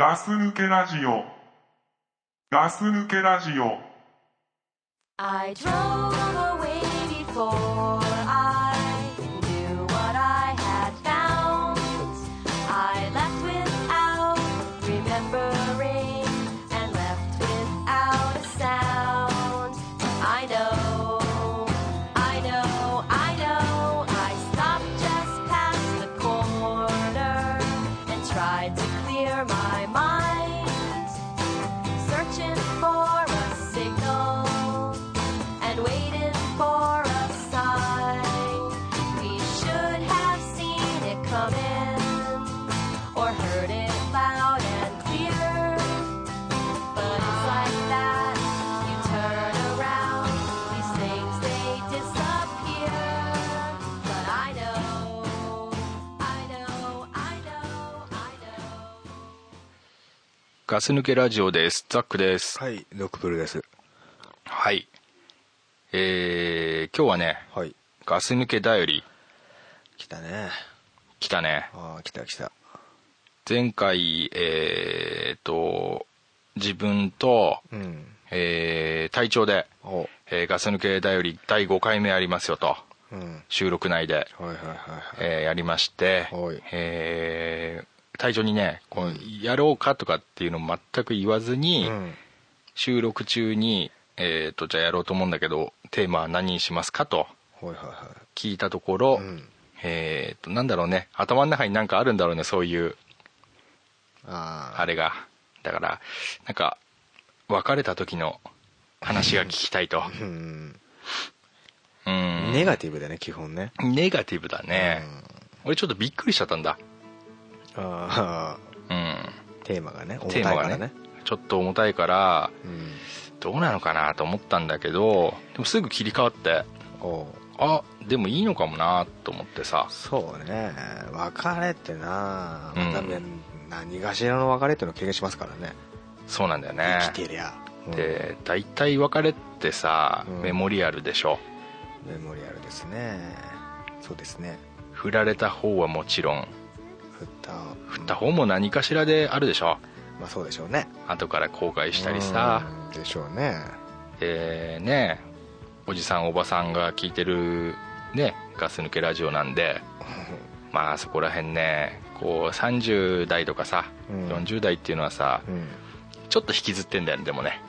ガス抜けラジオ。ガス抜けラジオ。I drove away before ガス抜けラジオです。ザックです。はい、ドクプルです。はい。えー、今日はね、はい。ガス抜けだより来たね。来たね。ああ、来た来た。前回、えーと、自分と、うん。えー、隊長で、おえーガス抜けだより第5回目ありますよと、うん。収録内で、はいはいはいはい。えーやりましてはい、えー、隊長にね、こうやろうかとかっていうのを全く言わずに、うん。収録中に、えーと、じゃあやろうと思うんだけど、テーマは何にしますかと聞いたところ、い。うん。えーと、なんだろうね、頭の中になんかあるんだろうね、そういう、あれが。だから、なんか、別れた時の話が聞きたいと。うん。うん。ネガティブだね、基本ね。ネガティブだね。俺ちょっとびっくりしちゃったんだ。うん。ああ。うん。テーマがね、重たいからね。ちょっと重たいから、うん。どうなのかなと思ったんだけど、でもすぐ切り替わって、あ、でもいいのかもなと思ってさ。そうね。別れってな、うんまたね何がしらの別れっていうのを経験しますからね。そうなんだよね。生きてりゃ。うんで、大体別れってさ、うんメモリアルでしょ。メモリアルですね。そうですね。振られた方はもちろん、振った。振った方も何かしらであるでしょ。まあそうでしょうね。後から後悔したりさ、うんでしょうね。えーねおじさんおばさんが聞いてるねガス抜けラジオなんでまあそこら辺ねこう30代とかさ、うん。40代っていうのはさうん。ちょっと引きずってんだよねでもね。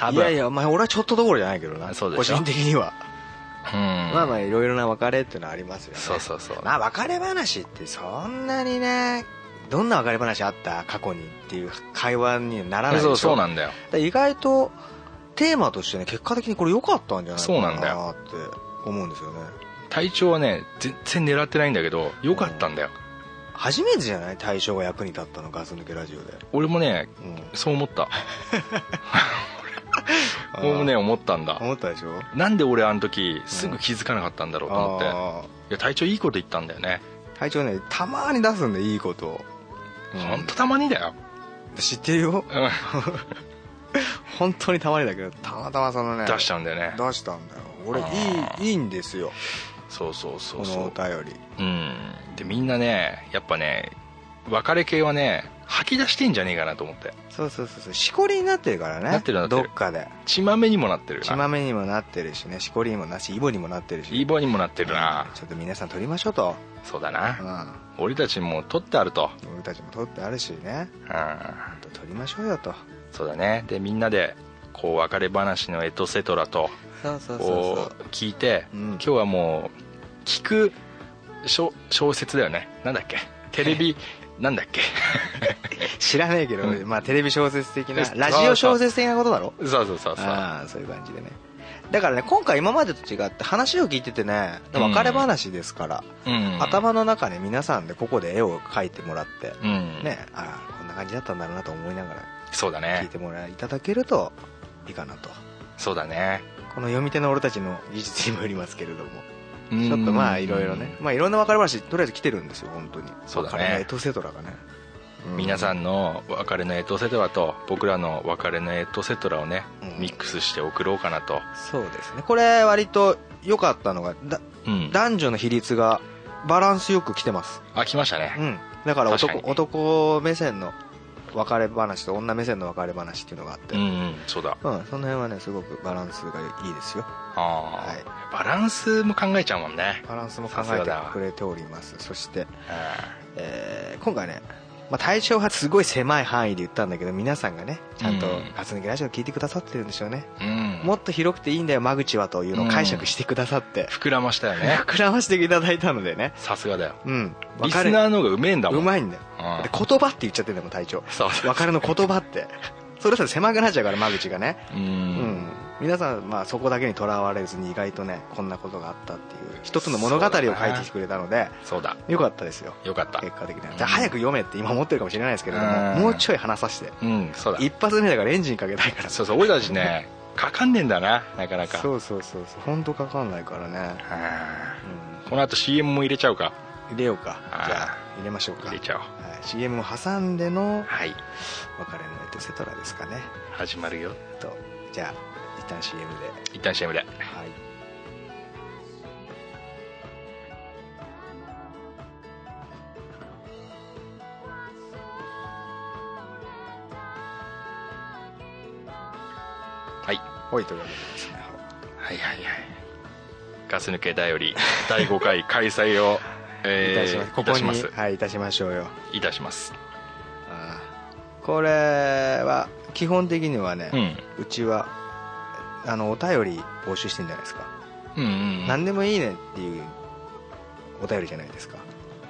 多分。いやいやまあ俺はちょっとどころじゃないけどな。そうでしょ。個人的には、うんまあまあいろいろな別れっていうのはありますよね。そうそうそう。まあ別れ話ってそんなにねどんな別れ話あった過去にっていう会話にならないでしょ。そうそうなんだよ。意外とテーマとしてね結果的にこれ良かったんじゃないかなって思うんですよね。体調はね全然狙ってないんだけどよかったんだよ。初めてじゃない？対象が役に立ったのガス抜けラジオで、俺もねうん、そう思った 俺もね思ったんだ。思ったでしょ？なんで俺あの時すぐ気づかなかったんだろうと思って、あいや体調いいこと言ったんだよね、ー隊長ねたまに出すんでいいこと。を、うん。ほんとたまにだよ、知ってるよ。うん。本当にたまにだけどたまたまそのね出しちゃうんだよね。出したんだよ。俺あいいいいんですよ。そうそうそこのう。そうお便り。うん。でみんなねやっぱね別れ系はね吐き出してんじゃねえかなと思って。そうそうそうそう。しこりになってるからね。なってるなってる。どっかで。血まめにもなってるな。血まめにもなってるしね。しこりにもなしイボにもなってるしイボにもなってるな。ちょっと皆さん取りましょうと、そうだうなん。俺たちも取ってあると。俺たちも取ってあるしね。うん。ほんと取りましょうよと。そうだね。でみんなでこう別れ話のエトセトラとそうそうそうこう聞いて、うん。今日はもう聞く小小説だよね。なんだっけ？テレビなんだっけ？知らねえけど、うん。まあテレビ小説的なラジオ小説的なことだろ？そうそうそうそう。そういう感じでね。だからね今回今までと違って話を聞いててねうん。別れ話ですから、うん。頭の中に皆さんでここで絵を描いてもらって、うん。ねああこんな感じだったんだろうなと思いながら聞いそうだね。てもらいただけるといいかなと。そうだね。この読み手の俺たちの技術にもよりますけれどもちちょっとまあいろいろね。まあいろんな別れ話とりあえず来てるんですよ本当に。そうだね。別れのエトセトラがね、皆さんの別れのエトセトラと僕らの別れのエトセトラをね、うん。ミックスして送ろうかなと、そうですね。これ割と良かったのがだうん、男女の比率がバランスよく来てます。あ来ましたね、うん。だから男男目線の別れ話と女目線の別れ話っていうのがあって、うんうんそうだ。うん、その辺はねすごくバランスがいいですよ。ああ、はい。バランスも考えちゃうもんね。バランスも考えてくれております。そして、うえー今回ね、まあ、対象はすごい狭い範囲で言ったんだけど皆さんがねちゃんとうん「ガス抜きラジオ」聞いてくださってるんでしょうね、ん、うん。もっと広くていいんだよ間口はというのを解釈してくださって、膨らましたよね。膨らましていただいたのでね。さすがだよ。うん。リスナーの方がうめえんだもん。うまいんだよ。うん。で言葉って言っちゃってんだもん隊長そう。そう別れの言葉ってそれさ狭くなっちゃうから間口がね。ううん。ん皆さん、まあ、そこだけにとらわれずに意外とねこんなことがあったっていう一つの物語を書いてきてくれたのでそうだよかったですよ。よかった。結果的には。うんじゃあ早く読めって今思ってるかもしれないですけれどもうん。もうちょい話させて。うんそうだ。一発目だからエンジンかけたいから。そうそう俺たちねかかんねえんだななかなか。そうそうそうそう。本当かかんないからね、はうあこの後 CM も入れちゃうか。ん、入れようか。じゃあ入れましょうか。入れちゃおう。はい、CM を挟んでのはい。別れのエトセトラですかね。始まるよ。とじゃあ一旦 CM で。一旦 CM で。はい。はい。ほいというわけでですね。はいはいはい。ガス抜けだより。第5回開催を、いたします。ここにいたしますはいいたしましょうよ。いたします。あーこれは基本的にはね、うん。うちはあのお便り募集してんじゃないですか、うんうん。何でもいいねっていうお便りじゃないですか。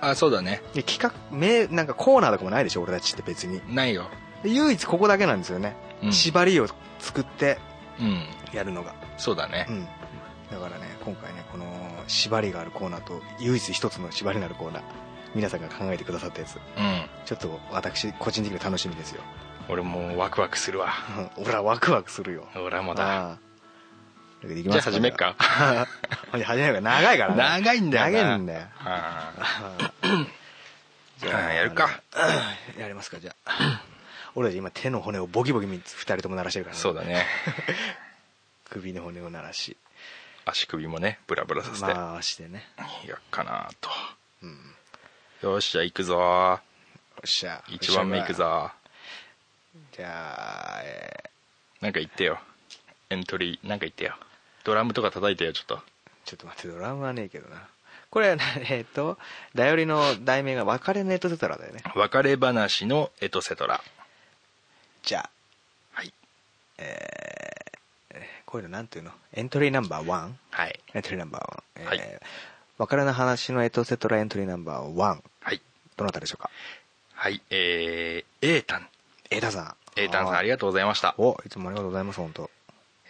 あそうだね。で企画めなんかコーナーとかもないでしょ俺たちって別に。ないよ。で唯一ここだけなんですよね、うん。縛りを作ってうん。やるのが、そうだね。うん、だからね今回ねこの縛りがあるコーナーと唯一一つの縛りのあるコーナー皆さんが考えてくださったやつ。うん。ちょっと私個人的に楽しみですよ。俺もうワクワクするわ。う ん俺はワクワクするよ。俺はまだじゃあ始めっか。始めるか。ら長いからね。長いんだよな。長いんだよ。あ じあやるか。やりますか。じゃあ。俺たち今手の骨をボキボキ2人とも鳴らしてるから、そうだね。首の骨を鳴らし足首もねブラブラさせて。回してね。やっかなと。うん。よしじゃあ行くぞ。よっしゃ。1番目行くぞ。じゃあ、えなんか言ってよ。エントリーなんか言ってよ。ドラムとか叩いてよちょっと。ーちょっと待ってドラムはねえけどな。これ えっ、とだよりの題名が「別れネットセトラ」だよね。別れ話のエトセトラ。じゃあ。はい。えーこういうのなんていうの？エントリーナンバー1はい。エントリーナンバーワン、えーはい別れの話のエトセトラエントリーナンバーワン。はい。どなたでしょうか？はいえー、エータン。エータさん。エータンさんありががとうございました。おいつもありがとうございます本当。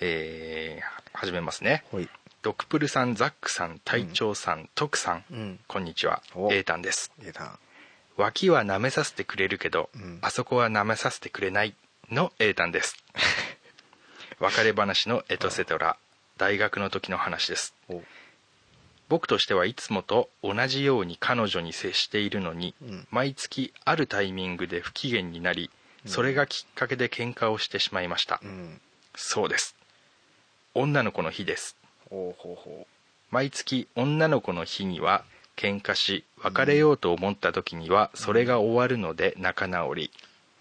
えー、始めますね。ほい。ドクプルさんザックさん隊長さん、トクさん、うん。こんにちは。お。エータンです。エータン。脇は舐めさせてくれるけど、うん。あそこは舐めさせてくれないのエータンです 別れ話のエトセトラ大学の時の話です。お。僕としてはいつもと同じように彼女に接しているのに、うん。毎月あるタイミングで不機嫌になりそれがきっかけで喧嘩をしてしまいました、うん。そうです。女の子の日です。毎月女の子の日には喧嘩し別れようと思った時にはそれが終わるので仲直り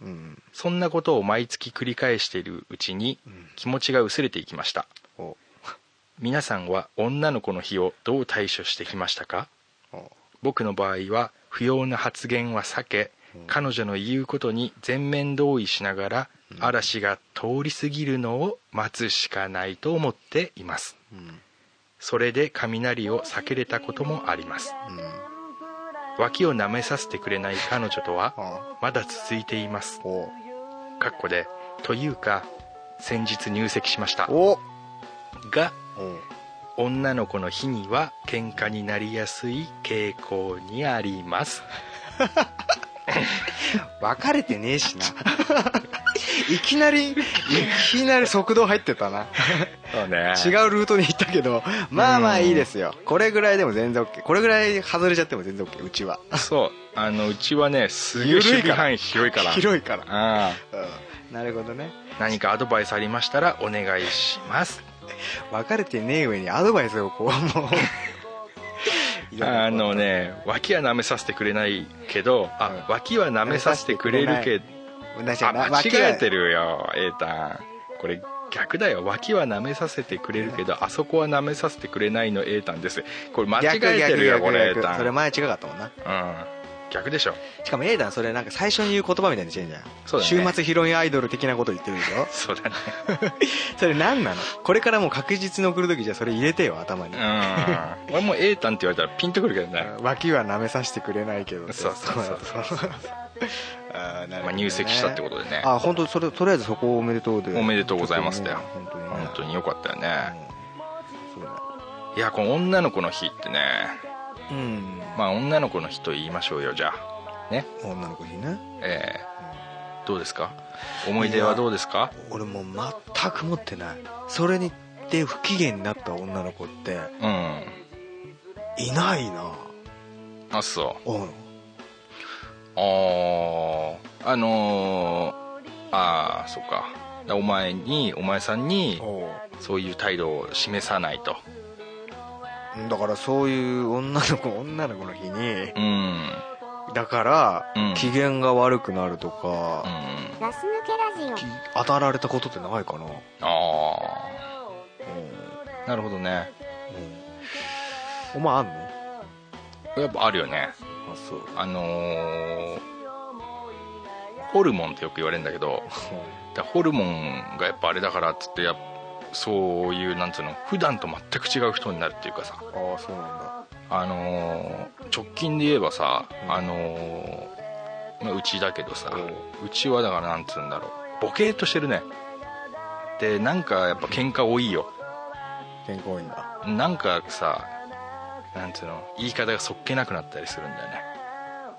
ううん。そんなことを毎月繰り返しているうちにうん気持ちが薄れていきました。お。皆さんは女の子の日をどう対処してきましたか？お。僕の場合は不要な発言は避けうん。彼女の言うことに全面同意しながらうん。嵐が通り過ぎるのを待つしかないと思っています。うん。それで雷を避けれたこともあります。うん脇を舐めさせてくれない彼女とはあまだ続いています。おかっこでというか先日入籍しました。おがお女の子の日には喧嘩になりやすい傾向にあります。別れてねえしな いきなりいきなり速度入ってたな。そうね。違うルートに行ったけどまあまあいいですよ。これぐらいでも全然 OK これぐらい外れちゃっても全然 OK うちは。そう。あのうちはねすげえ守備範囲広いから。広いから。うん。なるほどね。何かアドバイスありましたらお願いします。別れてねえ上にアドバイスをこうもう。あのね脇は舐めさせてくれないけどあ脇は舐めさせてくれるけあだから間違えてるるよエータン。これ逆だよ。脇は舐めさせてくれるけどあそこは舐めさせてくれないのエータンです。これ間違えてるよこれエータン。それ前違かったもんな。うん。逆でしょ。しかもエイダンそれなんか最初に言う言葉みたいにしてんじゃん。そうだね。週末ヒロインアイドル的なこと言ってるでしょ。そうだね。それ何なの？これからもう確実に送る時じゃあそれ入れてよ頭に、うん。俺もエータンって言われたらピンとくるけどね。脇は舐めさせてくれないけどそうそうそうそうあーなるほどね。まあ入籍したってことでね。あ本当それとりあえずそこおめでとうで。おめでとうございますだよ。本当にね。本当によかったよね。そうだいやこの女の子の日ってね。うん。まあ女の子の日と言いましょうよじゃあ。ね。女の子にね。えーどうですか？思い出はどうですか？俺もう全く持ってない。それにで不機嫌になった女の子ってうん。いないな。あそう。うんあー。あのー、ああそっか。だお前にお前さんにそういう態度を示さないと。だからそういう女の子女の子の日にうん。だから、うん。機嫌が悪くなるとうか、ん。ガス抜けラジき当たられたことってないかな。ああなるほどね。お前あんの？やっぱあるよね。あそう。あのー、ホルモンってよく言われるんだけどだホルモンがやっぱあれだからっつってやっそういうなんつうの普段と全く違う人になるっていうかさ。ああそうなんだ。あのー直近で言えばさ、うん。あのーまあ、うちだけどさおうちはだからなんつうんだろう。ボケーっとしてるね。でなんかやっぱ喧嘩多いよ。健康いいんだ。なんかさなんつうの言い方がそっけなくなったりするんだよね。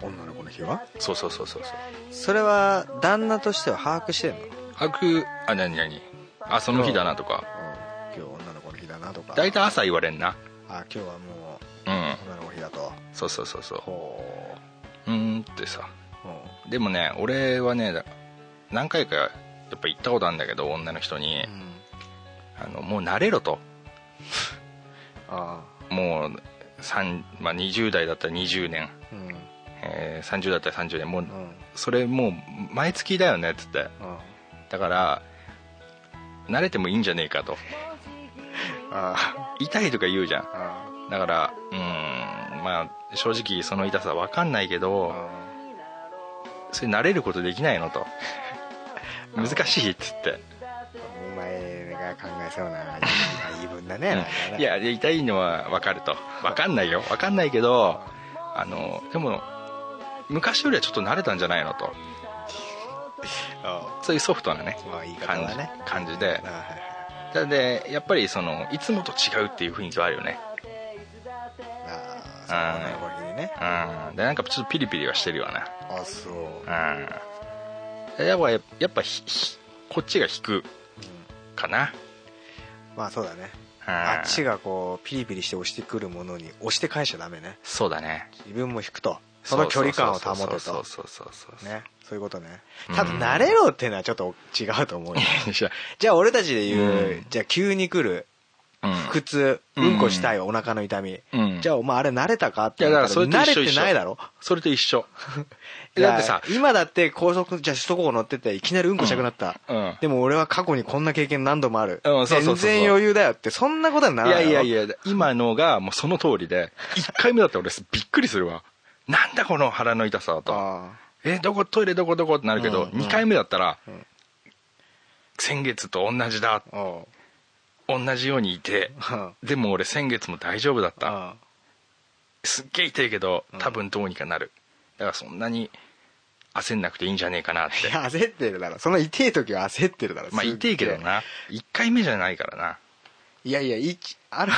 女の子の日は？そうそうそうそうそう。それは旦那としては把握してんの、うん、悪あ何何？あその日だなとか。今日女の子の日だなとか。大体朝言われんな。あ今日はもうん。う女の子の日だと。そうそうそうそう。ほう。ーんってさ。う、う。んでもね俺はねだ何回かやっぱ行ったことあるんだけど女の人に、あのもう慣れろと。あもう、三まあ、20代だったら20年、あうん。うんえー30代だったら30年。もううん。それもう毎月だよねっつって。だから慣れてもいいんじゃねえかと。あ痛いとか言うじゃん。あだからうーんまあ正直その痛さ分かんないけどそれ慣れることできないのと。難しいっつって考えそうな言い分だねいや痛いのは分かると。分かんないよ。分かんないけどあのでも昔よりはちょっと慣れたんじゃないのと。あそういうソフトなねまあ言い方感じはね。感じで。だでやっぱりそのいつもと違うっていう雰囲気はあるよね。ああその子の日にね。うん。でなんかちょっとピリピリはしてるよなあそう。うん。でやっぱやっぱひひこっちが引くかなまあそうだね。うんあっちがこうピリピリして押してくるものに押して返しちゃダメね。そうだね。自分も引くとその距離感を保てそうとそうそうそうそうねそういうことねうんただ慣れろっていうのはちょっと違うと思うよじゃあ俺たちで言う、うんじゃあ急に来る腹痛うん。うんこしたいお腹の痛み、うん。じゃあお前あれ慣れたかっていやだからそれと慣れてないだろ？それと一緒。だってさ今だって高速じゃあ首都高乗ってていきなりうんこしたくなった、うん。でも俺は過去にこんな経験何度もある、全然余裕だよってそんなことはないらないやいやいや今のがもうその通りで1回目だって俺びっくりするわ。なんだこの腹の痛さはと。あえどこトイレどこどこってなるけど、うんうん。2回目だったら、ん。先月と同じだ同じようにいてうでも俺先月も大丈夫だった。あすっげえ痛いけど多分どうにかなる。だからそんなに焦んなくていいんじゃねえかなって。いや焦ってるだろ。その痛い時は焦ってるだろ。まあ痛いけどな。1回目じゃないからな。いやいや一あの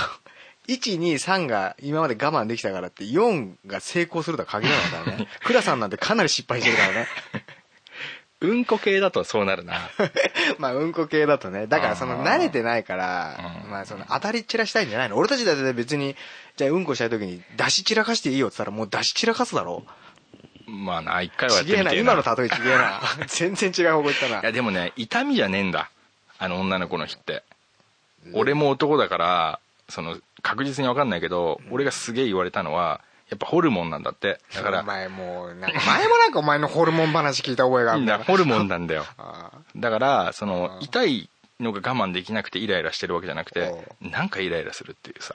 123が今まで我慢できたからって4が成功するとは限らないからね。倉さんなんてかなり失敗してるからねうんこ系だとそうなるな。まあうんこ系だとね。だからその慣れてないからうん。まあその当たり散らしたいんじゃないの？俺たちだって別にじゃあうんこしたい時に出し散らかしていいよって言ったらもう出し散らかすだろ？まあな1回はやっちげえな。てみてえ今の例えちげえな。全然違う方向行ったな。いやでもね痛みじゃねえんだ。あの女の子の日って。俺も男だからその確実に分かんないけど俺がすげえ言われたのはやっぱホルモンなんだって。だから。お前もうなんか前もなんかお前のホルモン話聞いた覚えがあるんだホルモンなんだよ。あだからそのうん痛いのが我慢できなくてイライラしてるわけじゃなくておなんかイライラするっていうさ。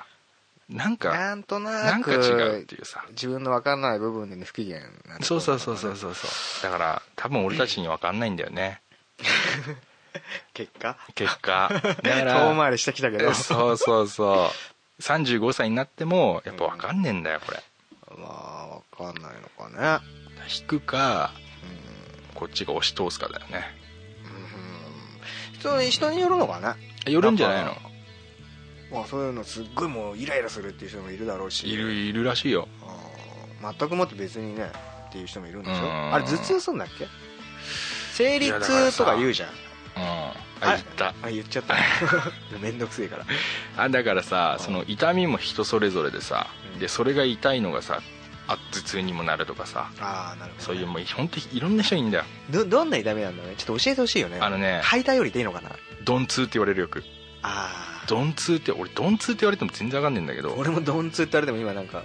なんーかなんとななんくか違うっていうさ。自分の分かんない部分でね不機嫌なそうそうそうそうそうだから多分俺たちに分かんないんだよね。結果？結果。だから 遠回りしてきたけど。そうそうそう。35歳になってもやっぱ分かんねえんだよこれまあ分かんないのかね。引くかこっちが押し通すかだよね。うん。人に人によるのかね。寄るんじゃないの？まあそういうのすっごいもうイライラするっていう人もいるだろうし。いるいるらしいよ。全くもって別にねっていう人もいるんでしょ？うん。あれ頭痛すんだっけ？生理痛とか言うじゃん。うん。ああ言った。あ言っちゃった。めんどくせえから。あだからさうん。その痛みも人それぞれでさうんでそれが痛いのがさあ頭痛にもなるとかさああなるほどね、そういうもう本当にいろんな人いるんだよ。どどんな痛みなんだろうね。ちょっと教えてほしいよね。あのね吐いたよりでいいのかな？鈍痛って言われるよく。ああ鈍痛って俺鈍痛って言われても全然わかんねえんだけど。俺も鈍痛って言われても今なんか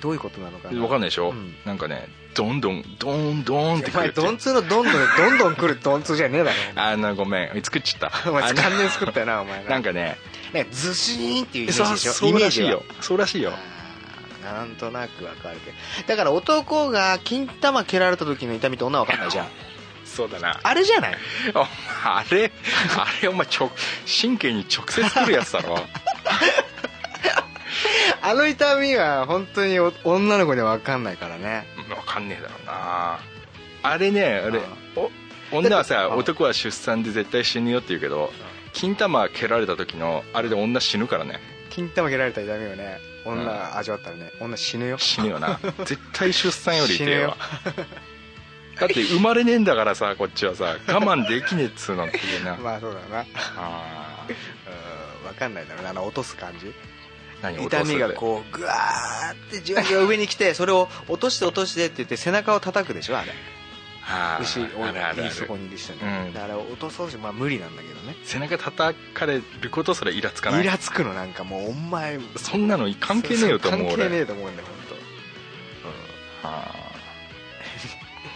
どういうことなのかな？わかんないでしょ、うん。なんかねどんどんどんどんってくる。って鈍痛のどんどんどんどん来る鈍痛じゃねえだろ。あのごめん。作っちゃった？お前完全に作ったよなお前な。んかねなんかズシーンっていうイメージでしょ？そうらしいよ。そうらしいよなんとなくわかるけど。だから男が金玉蹴られた時の痛みって女はわかんないじゃん。そうだな。あれじゃない？あれあれお前ちょ神経に直接くるやつだろ。あの痛みは本当にお女の子にはわかんないからね。分かんねえだろうな。あれねあれ女はださ男は出産で絶対死ぬよって言うけど金玉蹴られた時のあれで女死ぬからね。金玉蹴られた痛みをね女が味わったらね女死ぬよ。死ぬよな。絶対出産より痛えわ。死だって生まれねえんだからさこっちはさ我慢できねえっつうのっていうな。まあそうだな。あー。うんわかんないだろうな。あの落とす感じ。何痛みがこうグワーってじわじわ上に来てそれを落として落としてって言って背中を叩くでしょあれ牛をあるあるあそこるにいる人に、うん。だから落とそうしまあ無理なんだけどね。背中叩かれることすらイラつかない。イラつくのなんかもうお前そんなの関係ねえよと思う俺。関係ねえと思うんだよ本はあ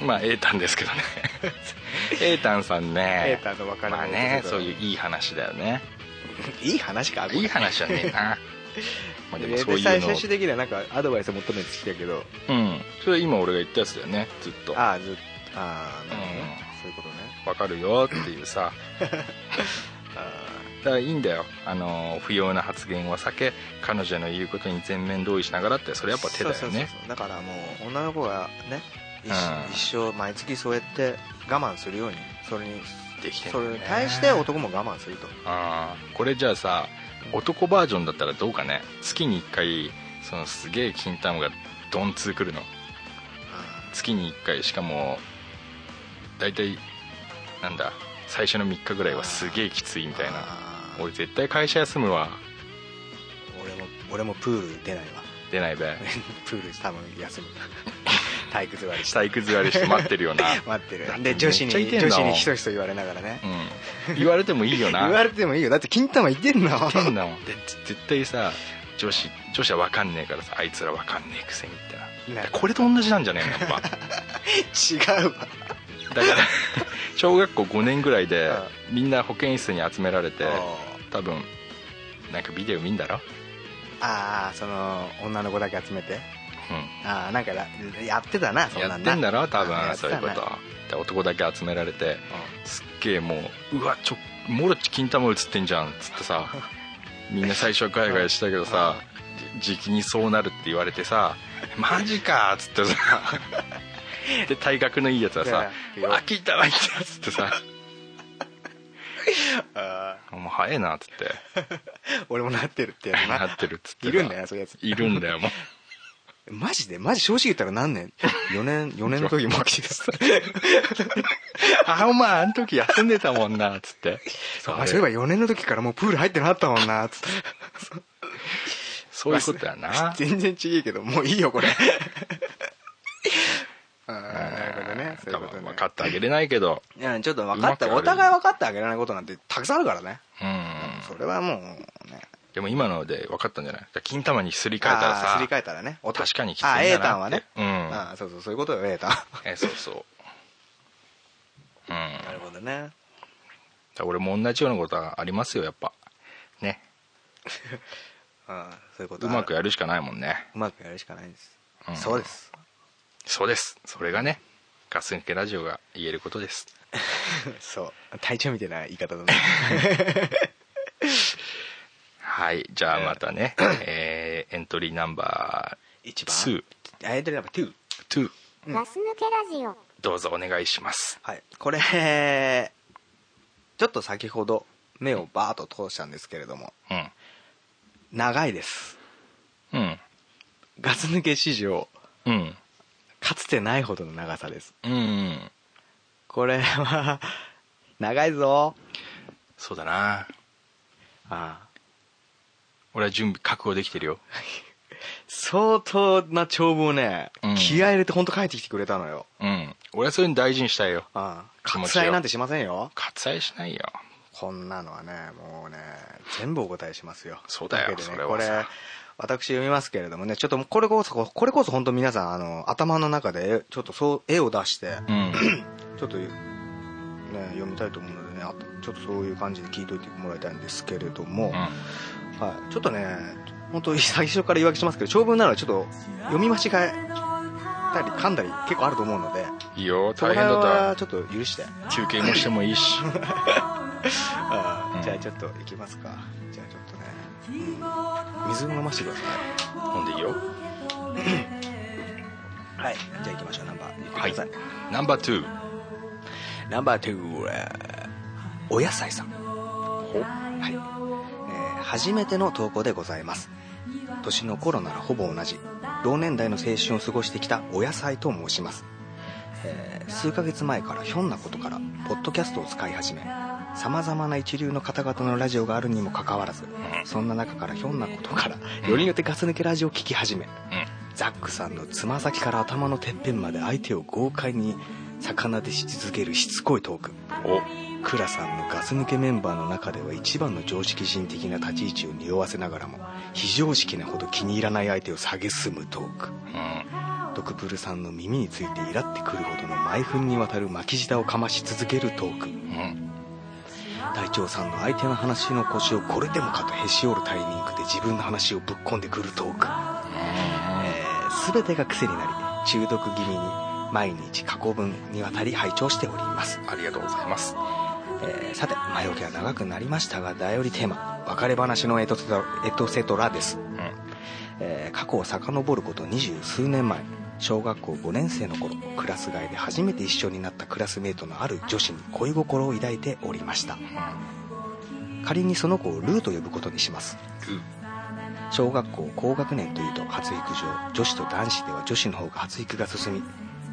まあエータンですけどね。エータンさんね。ータの別れのまあねそういういい話だよね。いい話かいい話はねえな。まあでもでそういう最の。最終的にはなんかアドバイス求めてきたけど。うん。それ今俺が言ったやつだよねずっと。ああずっとああなるほどね、うん。そういうことね。わかるよっていうさ。だからいいんだよ。あの不要な発言は避け彼女の言うことに全面同意しながらってそれやっぱ手だよそうそうそうねそう。だからもう女の子がね一,、うん。一生毎月そうやって我慢するようにそれにできてんだそれに対して男も我慢すると。あーこれじゃあさ男バージョンだったらどうかね。月に1回そのすげえ金玉がドンツーくるの。月に1回しかも大体なんだ最初の3日ぐらいはすげえきついみたいな。俺絶対会社休むわ。俺も俺もプール出ないわ。出ないべ。プール多分休む。体育座りして。体育座りして待ってるよな。待ってる。で女子に女子にひそひそ言われながらね。うん。言われてもいいよな。言われてもいいよ。だって金玉いってんの言ってんだもんで絶対さ女子女子は分かんねえからさあいつら分かんねえくせにってな。ねこれと同じなんじゃねえのやっぱ。違うわだから 小学校5年ぐらいでみんな保健室に集められて多分なんかビデオ見んだろ？ああその女の子だけ集めて。うああなんかややってたなそんやっんな。んなてんだろ？多分そういうこと。で男だけ集められてすっげえもううわちょもろち金玉映ってんじゃんっつってさ。みんな最初はガヤガヤしたけどさじきにそうなるって言われてさマジかっつってさで体格のいいやつはさいや「うわ金玉いった」っつってさ。あ「もう早えな」っつって。ー 俺もなってるってやつな。なってるっつっているんだよそういうやつ。いるんだよもう。マジで？マジ正直言ったら何年？4年？4年の時も来てたあお前あの時休んでたもんなっつって。あそういえば4年の時からもうプール入ってなかったもんなつって。そういうことやな。全然違えけどもういいよこれなるほどね。そういうことね。分かってあげれないけど。いやちょっと分かってうまくやれお互い分かってあげられないことなんてたくさんあるからね。うん。それはもうね。でも今ので分かったんじゃない？金玉にすり替えたらさすり替えたらね。音確かにきついんだなあって。エータンはね。うん。あーそうそうそういうことよエータン。えそうそう。うん。なるほどね。俺も同じようなことはありますよやっぱ。ね。あーそういうこと。うまくややるしかないもんね。うまくやるしかないんです、うん。そうですそうです。それがねガス抜けラジオが言えることです。そう。隊長みたいな言い方だね。はい。じゃあまたね、えーエントリーナンバ一番。ーあエントリーナンバー2 22ガス抜けラジオ。どうぞお願いします。はい。これちょっと先ほど目をバーッと通したんですけれども。うん。長いです。うん。ガス抜け史上。うんかつてないほどの長さです。うんうん。これは長いぞ。そうだな。ああ。俺は準備覚悟できてるよ。相当な長文をね、うん。気合い入れて本当帰ってきてくれたのよ。うん。俺はそういうの大事にしたいよ。ああ。割愛なんてしませんよ。割愛しないよ。こんなのはねもうね全部お答えしますよ。そうだよ。といわけでねそれはさ。これ私読みますけれどもねちょっとこれこそこれこそ本当皆さんあの頭の中でちょっとそう絵を出してうん。ちょっとね読みたいと思うのでねあとちょっとそういう感じで聞いといてもらいたいんですけれども、はい、ちょっとね本当に最初から言い訳しますけど長文なのでちょっと読み間違えたり噛んだり結構あると思うのでいいよ大変だ辺った。はちょっと許して。休憩もしてもいいし。うん。あじゃあちょっと行きますか水飲ませてくださ飲んでいいよ。い はい。じゃあ行きましょう。ナンバー言ってください、ナンバー2ナンバー2えーお野菜さん。はい、えー初めての投稿でございます。年の頃ならほぼ同じ。同年代の青春を過ごしてきたお野菜と申します、えー数ヶ月前からひょんなことからポッドキャストを使い始めさまざまな一流の方々のラジオがあるにもかかわらずそんな中からひょんなことからよりによってガス抜けラジオを聞き始めザックさんのつま先から頭のてっぺんまで相手を豪快に魚でし続けるしつこいトーク。お。クラさんのガス抜けメンバーの中では一番の常識人的な立ち位置を匂わせながらも非常識なほど気に入らない相手を蔑むトーク。うん。ドクプルさんの耳についてイラってくるほどの毎分にわたる巻き舌をかまし続けるトーク。うん隊長さんの相手の話の腰をこれでもかとへし折るタイミングで自分の話をぶっ込んでくるトーク。え。ー全てが癖になり中毒気味に毎日過去分にわたり拝聴しております、ありがとうございます。えーさて前置きは長くなりましたが頼りテーマ別れ話のエトセトラです、うん。えー過去を遡ること二十数年前小学校5年生の頃クラス外で初めて一緒になったクラスメートのある女子に恋心を抱いておりました。仮にその子をルーと呼ぶことにします。小学校高学年というと発育上女子と男子では女子の方が発育が進み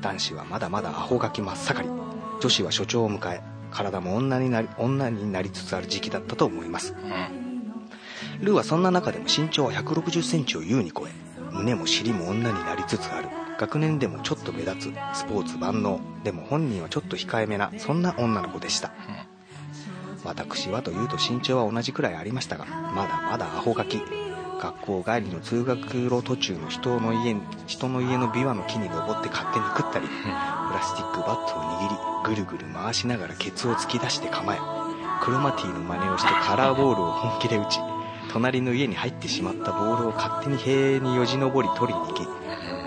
男子はまだまだアホガキ真っ盛り。女子は初潮を迎え体も女になり女になりつつある時期だったと思います。ルーはそんな中でも身長は1 6 0センチを優に超え胸も尻も女になりつつある。学年でもちょっと目立つスポーツ万能でも本人はちょっと控えめなそんな女の子でした。私はというと身長は同じくらいありましたがまだまだアホガキ。学校帰りの通学路途中の人の家人の家の琵琶の木に登って勝手に食ったりプラスチックバットを握りぐるぐる回しながらケツを突き出して構えクロマティの真似をしてカラーボールを本気で打ち隣の家に入ってしまったボールを勝手に塀によじ登り取りに行き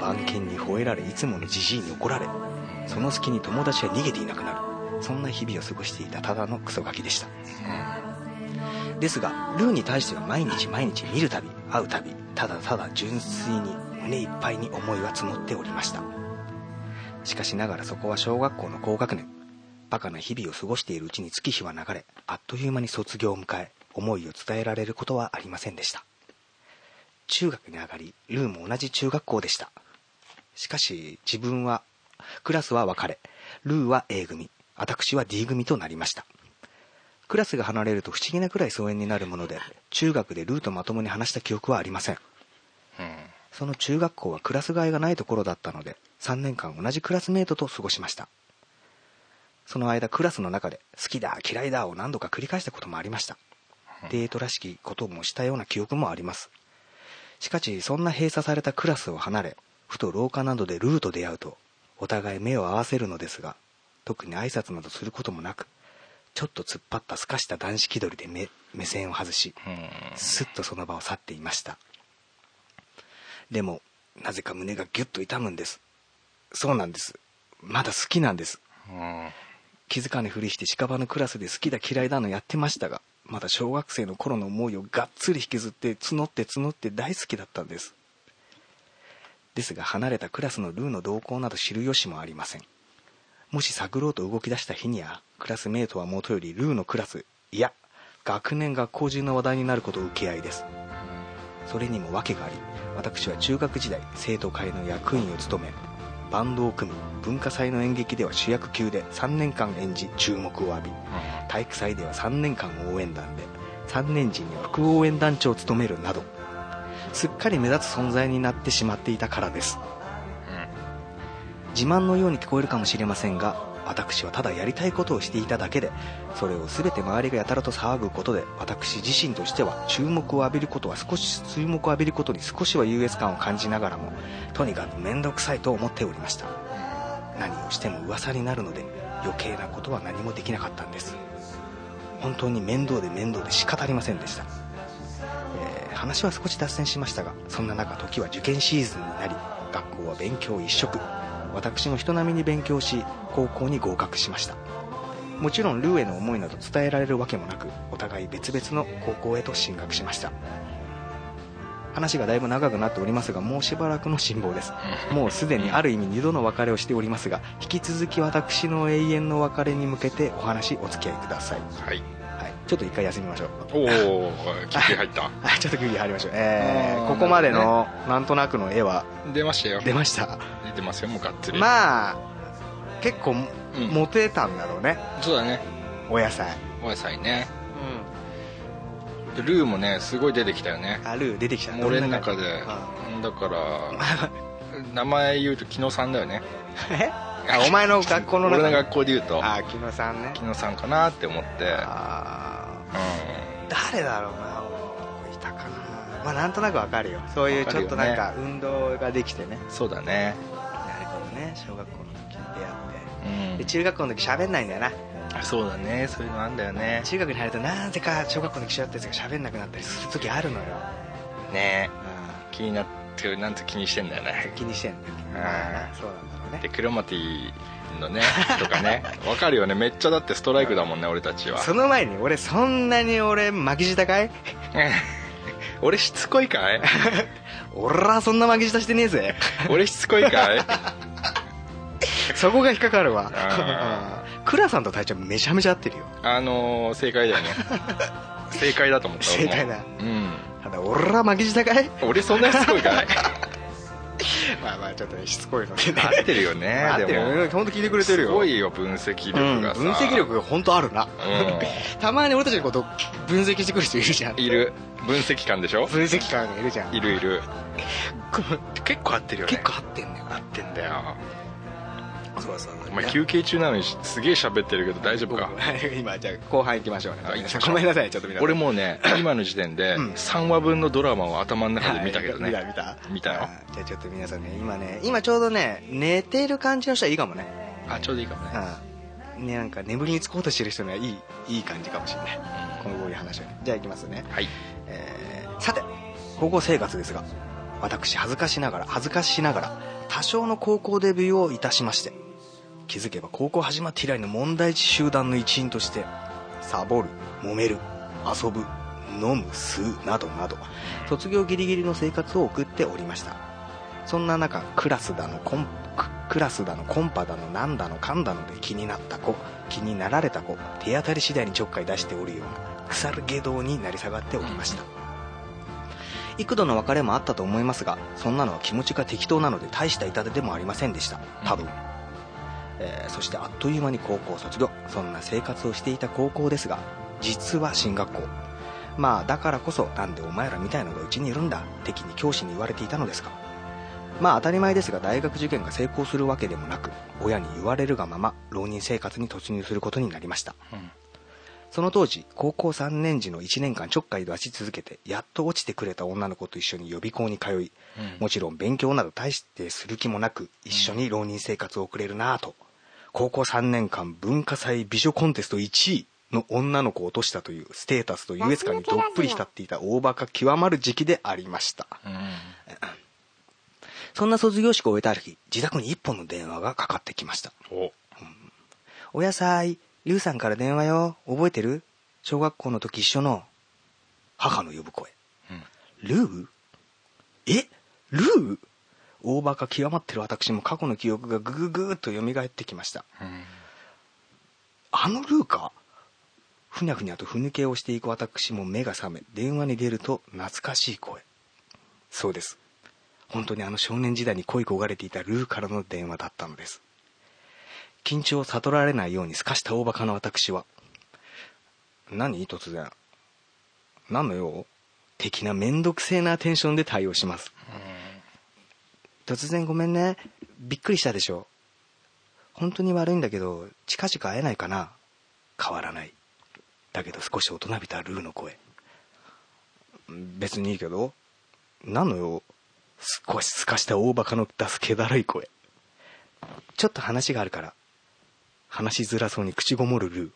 番犬に吠えられいつものじじいに怒られその隙に友達は逃げていなくなる。そんな日々を過ごしていたただのクソガキでした。ですがルーに対しては毎日毎日見るたび会うたびただただ純粋に胸いっぱいに思いは募っておりました。しかしながらそこは小学校の高学年。バカな日々を過ごしているうちに月日は流れあっという間に卒業を迎え思いを伝えられることはありませんでした。中学に上がりルーも同じ中学校でした。しかし自分はクラスは別れルーは A 組私は D 組となりました。クラスが離れると不思議なくらい疎遠になるもので中学でルーとまともに話した記憶はありません。その中学校はクラス替えがないところだったので3年間同じクラスメートと過ごしました。その間クラスの中で好きだ嫌いだを何度か繰り返したこともありました。デートらしきこともしたような記憶もあります。しかしそんな閉鎖されたクラスを離れふと廊下などでルーと出会うとお互い目を合わせるのですが特に挨拶などすることもなくちょっと突っ張ったすかした男子気取りで目目線を外しうん。すっとその場を去っていました。でもなぜか胸がギュッと痛むんです。そうなんです。まだ好きなんです。うん。気づかぬふりして近場のクラスで好きだ嫌いだのやってましたがまだ小学生の頃の思いをがっつり引きずって募って募って大好きだったんですですが離れたクラスのルーの動向など知る由もありません。もし探ろうと動き出した日にはクラスメートはもとよりルーのクラスいや学年学校中の話題になることを受け合いです。それにも訳があり私は中学時代生徒会の役員を務めバンドを組み文化祭の演劇では主役級で3年間演じ注目を浴び体育祭では3年間応援団で3年時には副応援団長を務めるなどすっかり目立つ存在になってしまっていたからです。自慢のように聞こえるかもしれませんが私はただやりたいことをしていただけでそれを全て周りがやたらと騒ぐことで私自身としては注目を浴びることは少し注目を浴びることに少しは優越感を感じながらもとにかく面倒くさいと思っておりました。何をしても噂になるので余計なことは何もできなかったんです。本当に面倒で面倒で仕方ありませんでした、話は少し脱線しましたがそんな中時は受験シーズンになり学校は勉強一色。私も人並みに勉強し高校に合格しました。もちろんルーへの思いなど伝えられるわけもなくお互い別々の高校へと進学しました。話がだいぶ長くなっておりますがもうしばらくの辛抱です。もうすでにある意味2度の別れをしておりますが引き続き私の永遠の別れに向けてお話お付き合いください、はい、ちょっと一回休みましょう。おお気合入った。はいちょっと区切り入りましょう。えあーーここまでのなんとなくの絵は出ましたよ。出ました。出てますよもうがっつり。まあ結構うん。モテたんだろうね。そうだね。お野菜。お野菜ね。ルーもねすごい出てきたよね。あルー出てきた。俺の中で。じ？だから名前言うと木野さんだよね。え？あお前の学校の中俺の学校で言うと。あ木野さんね。木野さんかなって思って。あうー誰だろうな女の子いたかな。まあなんとなくわかるよ。そういうちょっとなんか運動ができてね。んそうだね。なるほどね。小学校の時に出会うん。ってで中学校の時喋んないんだよな。そうだね。そういうのあんだよね。中学に入るとなぜか小学校の時一緒だったやつが喋んなくなったりする時あるのよ、ね。う気になってるなんて気にしてんだよん、ね。気にしてんだよ。うん。そうな。んだね。でクロマティのねとかね。わかるよね。めっちゃだってストライクだもんね俺たちは。その前に俺そんなに俺巻き舌かい？俺しつこいかい？俺らそんな巻き舌してねえぜ。俺しつこいかい？そこが引っかかるわ。クラさんと隊長めちゃめちゃ合ってるよ。あのー、正解だよね。正解だと思った正解だ。うん。ただ俺ら巻き舌かい？俺そんなしつこいかい？まあまあちょっとねしつこいのでね。合ってるよね でも。よ本当聞いてくれてるよ。すごいよ分析うん力がさ、分析力が本当あるな。う たまに俺たちのこと分析してくる人いるじゃん。んいる。分析官でしょ？分析官がいるじゃん。いるいる。結構合ってるよね。結構合ってんだよ。合ってんだよそうそうお前休憩中なのにすげえ喋ってるけど大丈夫か？今じゃあ後半行きましょうね。ごめんなさいちょっと皆さん。俺もうね今の時点でうん。3話分のドラマを頭の中で見たけどね、はい見た見た。よ。じゃあちょっと皆さんね今ね今ちょうどね寝てる感じの人はいいかもね。あちょうどいいかもね。うん。ねなんか眠りにつこうとしてる人にはいいいい感じかもしれない。このこういう話はね。じゃあ行きますね。はい。えーさて高校生活ですが私恥ずかしながら恥ずかしながら多少の高校デビューをいたしまして気づけば高校始まって以来の問題児集団の一員としてサボる揉める遊ぶ飲む吸うなどなど卒業ギリギリの生活を送っておりました。そんな中クラスだのコンクラスだのコンパだのなんだのかんだので気になった子気になられた子手当たり次第にちょっかい出しておるような腐る下道になり下がっておりました。幾度の別れもあったと思いますがそんなのは気持ちが適当なので大した痛手でもありませんでした。多分、えーそしてあっという間に高校卒業。そんな生活をしていた高校ですが実は進学校。まあだからこそなんでお前らみたいのがうちにいるんだ敵に教師に言われていたのですか。まあ当たり前ですが大学受験が成功するわけでもなく親に言われるがまま浪人生活に突入することになりました。うん。その当時高校3年時の1年間ちょっかい出し続けてやっと落ちてくれた女の子と一緒に予備校に通いうん。もちろん勉強など大してする気もなく一緒に浪人生活を送れるなぁと高校3年間文化祭美女コンテスト1位の女の子を落としたというステータスと優越感にどっぷり浸っていた大バカ極まる時期でありました。うんそんな卒業式を終えたある日自宅に一本の電話がかかってきました。お。おやさい、ルーさんから電話よ。覚えてる？小学校の時一緒の。母の呼ぶ声。うん。ルー？え？ルー？大バカ極まってる私も過去の記憶がぐぐぐーっと蘇ってきました。うんあのルーかふにゃふにゃとふぬけをしていく私も目が覚め、電話に出ると懐かしい声。そうです。本当にあの少年時代に恋焦がれていたルーからの電話だったのです。緊張を悟られないようにすかした大バカの私は、何？突然。何の用？的なめんどくせえなテンションで対応します。突然ごめんね。びっくりしたでしょ。本当に悪いんだけど、近々会えないかな変わらない。だけど少し大人びたルーの声。別にいいけど、何のよ、少しすかした大バカの出す気だるい声。ちょっと話があるから。話しづらそうに口ごもるルー。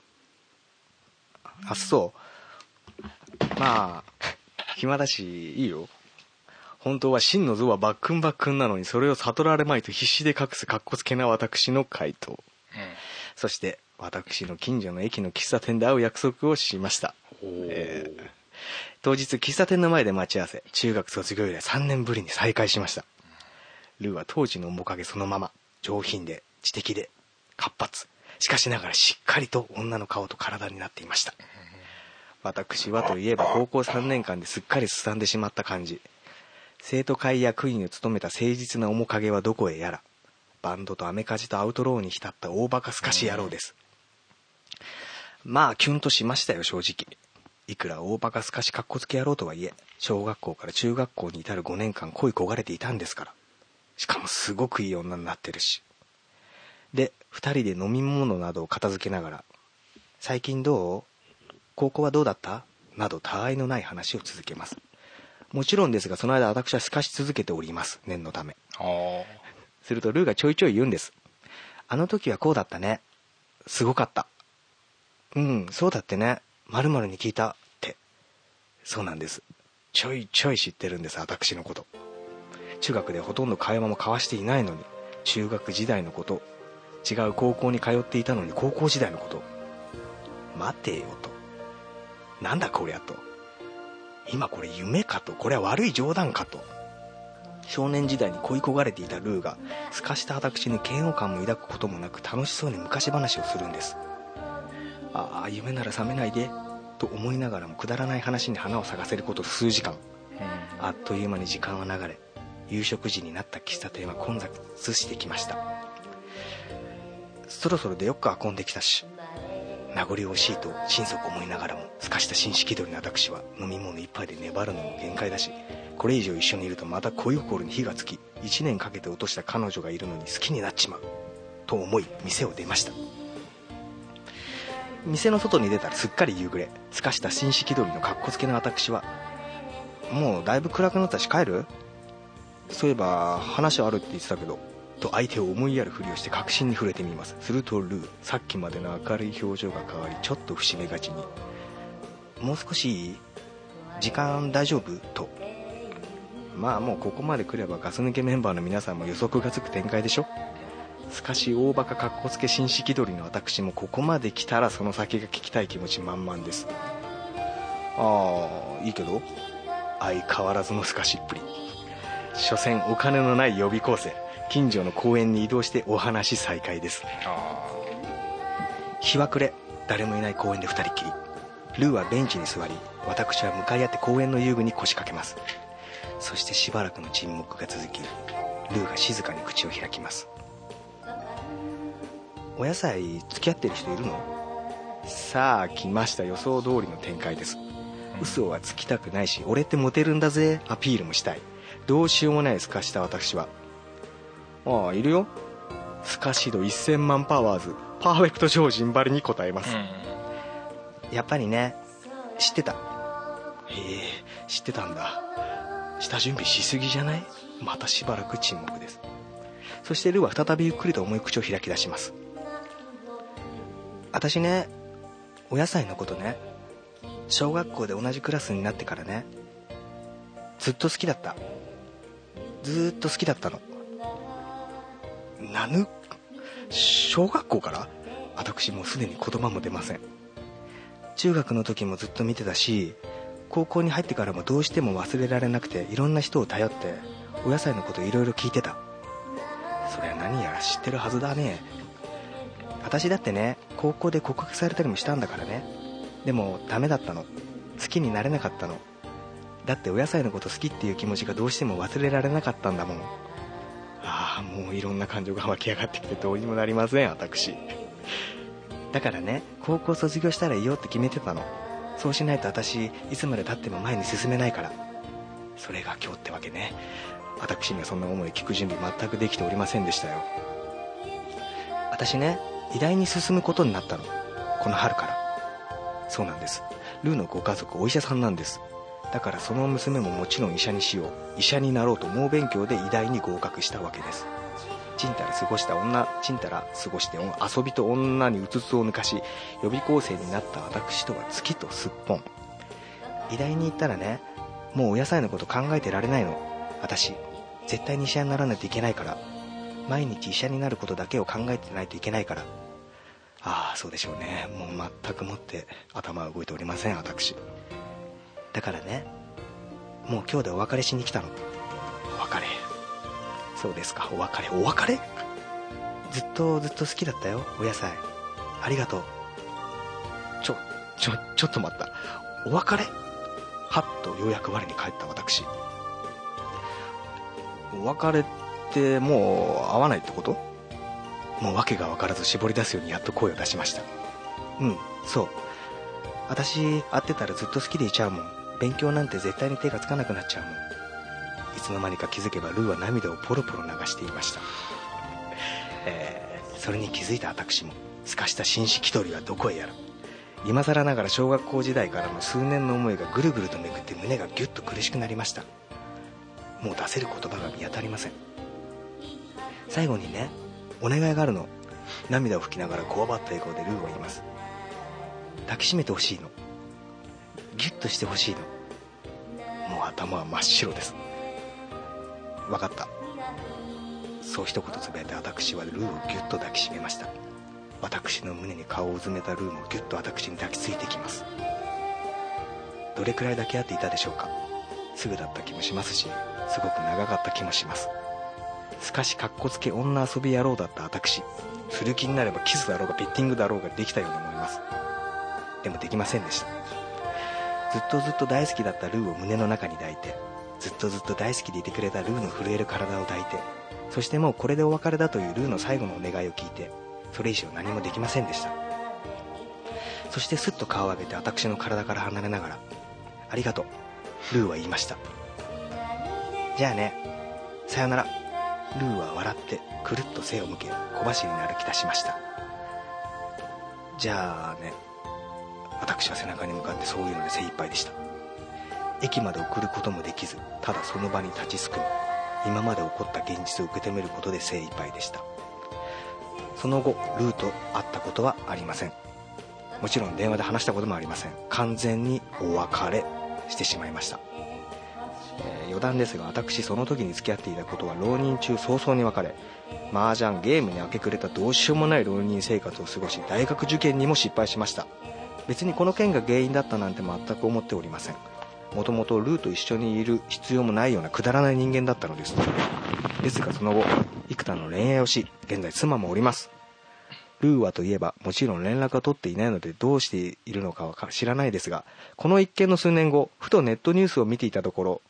あ、そう。まあ、暇だし、いいよ。本当は真の像はバックンバックンなのにそれを悟られまいと必死で隠すかっこつけな私の回答。そして私の近所の駅の喫茶店で会う約束をしました。えー当日喫茶店の前で待ち合わせ中学卒業以来3年ぶりに再会しました。ルーは当時の面影そのまま上品で知的で活発。しかしながらしっかりと女の顔と体になっていました。私はといえば高校3年間ですっかりすさんでしまった感じ生徒会役員を務めた誠実な面影はどこへやらバンドとアメカジとアウトローに浸った大バカすかし野郎です。まあキュンとしましたよ正直。いくら大バカすかしかっこつけ野郎とはいえ小学校から中学校に至る5年間恋焦がれていたんですから。しかもすごくいい女になってるし。で2人で飲み物などを片付けながら「最近どう？高校はどうだった?」などたわいのない話を続けます。もちろんですがその間私はすかし続けております念のためするとルーがちょいちょい言うんです。あの時はこうだったね。すごかった。うん、そうだってね。〇〇に聞いたって。そうなんです。ちょいちょい知ってるんです、私のこと。中学でほとんど会話も交わしていないのに、中学時代のこと、違う高校に通っていたのに高校時代のこと。待てよと。なんだこりゃと。今これ夢かと。これは悪い冗談かと。少年時代に恋焦がれていたルーがすかした私に嫌悪感も抱くこともなく楽しそうに昔話をするんですああ夢なら覚めないでと思いながらもくだらない話に花を咲かせること数時間あっという間に時間は流れ夕食時になった喫茶店は混雑してきましたそろそろ出よっか混んできたし名残惜しいと心底思いながらもすかした紳士気取りの私は飲み物一杯で粘るのも限界だしこれ以上一緒にいるとまた恋心に火がつき1年かけて落とした彼女がいるのに好きになっちまう。と思い店を出ました店の外に出たらすっかり夕暮れすかした紳士気取りのかっこつけの私はもうだいぶ暗くなったし帰る？そういえば話あるって言ってたけどと相手を思いやるふりをして確信に触れてみます。するとルーさっきまでの明るい表情が変わりちょっと節目がちに。もう少し時間大丈夫？と。まあもうここまで来ればガス抜けメンバーの皆さんも予測がつく展開でしょ？すかし大バカかっこつけ紳士気取りの私もここまで来たらその先が聞きたい気持ち満々です。ああいいけど？相変わらずのすかしっぷり。所詮お金のない予備校生。近所の公園に移動してお話再開です。あ日は暮れ誰もいない公園で二人っきり。ルーはベンチに座り私は向かい合って公園の遊具に腰掛けます。そしてしばらくの沈黙が続きルーが静かに口を開きます。お野菜付き合ってる人いるの？さあ来ました。予想通りの展開です。嘘はつきたくないし俺ってモテるんだぜ。アピールもしたい。どうしようもないす。かした私はああいるよ。スカシド1000万パワーズ。パーフェクト超人バリに答えます、やっぱりね知ってた。へえ知ってたんだ。下準備しすぎじゃない？またしばらく沈黙です。そしてルーは再びゆっくりと重い口を開き出します。私ねお野菜のことね小学校で同じクラスになってからねずっと好きだった。ずーっと好きだったのなぬ？小学校から？私もうすでに言葉も出ません。中学の時もずっと見てたし高校に入ってからもどうしても忘れられなくていろんな人を頼ってお野菜のこといろいろ聞いてた。そりゃ何やら知ってるはずだね。私だってね高校で告白されたりもしたんだからね。でもダメだったの。好きになれなかったの。だってお野菜のこと好きっていう気持ちがどうしても忘れられなかったんだもん。もういろんな感情が湧き上がってきてどうにもなりません私。だからね高校卒業したらいいよって決めてたの。そうしないと私いつまでたっても前に進めないから。それが今日ってわけね。私にはそんな思い聞く準備全くできておりませんでしたよ。私ね医大に進むことになったの。この春から。そうなんです。ルーのご家族お医者さんなんです。だからその娘ももちろん医者にしよう医者になろうと猛勉強で医大に合格したわけです。ちんたら過ごした女ちんたら過ごして遊びと女にうつつを抜かし予備校生になった私とは月とすっぽん。医大に行ったらねもうお野菜のこと考えてられないの。私絶対に医者にならないといけないから。毎日医者になることだけを考えてないといけないから。ああそうでしょうね。もう全くもって頭は動いておりません私。だからねもう今日でお別れしに来たの。お別れ。そうですか。お別れ。お別れ？ずっとずっと好きだったよ。お野菜。ありがとう。ちょちょちょっと待った。お別れ？はっとようやく我に返った私。お別れってもう会わないってこと？もう訳が分からず絞り出すようにやっと声を出しました。うんそう。私会ってたらずっと好きでいちゃうもん勉強なんて絶対に手がつかなくなっちゃうもん。いつの間にか気づけばルーは涙をポロポロ流していました。えー、それに気づいた私もすかした紳士気取りはどこへやら。今更ながら小学校時代からの数年の思いがぐるぐると巡って胸がギュッと苦しくなりました。もう出せる言葉が見当たりません。最後にねお願いがあるの。涙を拭きながらこわばった笑顔でルーは言います。抱きしめてほしいの。ギュッとしてほしいの。もう頭は真っ白です。分かった。そう一言つぶやいて私はルーをギュッと抱きしめました。私の胸に顔をうずめたルーもギュッと私に抱きついてきます。どれくらい抱き合っていたでしょうか。すぐだった気もしますしすごく長かった気もします。すかしかっこつけ女遊び野郎だった私。する気になればキスだろうがベッティングだろうができたように思います。でもできませんでした。ずっとずっと大好きだったルーを胸の中に抱いてずっとずっと大好きでいてくれたルーの震える体を抱いてそしてもうこれでお別れだというルーの最後のお願いを聞いてそれ以上何もできませんでした。そしてすっと顔を上げて私の体から離れながらありがとうルーは言いました。じゃあねさよなら。ルーは笑ってくるっと背を向け小走りに歩き出しました。じゃあね。私は背中に向かってそういうので精一杯でした。駅まで送ることもできずただその場に立ちすくみ今まで起こった現実を受け止めることで精一杯でした。その後ルーと会ったことはありません。もちろん電話で話したこともありません。完全にお別れしてしまいました、えー余談ですが私その時に付き合っていたことは浪人中早々に別れ麻雀ゲームに明け暮れたどうしようもない浪人生活を過ごし大学受験にも失敗しました。別にこの件が原因だったなんて全く思っておりません。もともとルーと一緒にいる必要もないようなくだらない人間だったのです。ですがその後幾多の恋愛をし現在妻もおります。ルーはといえばもちろん連絡は取っていないのでどうしているのかは知らないですがこの一件の数年後ふとネットニュースを見ていたところ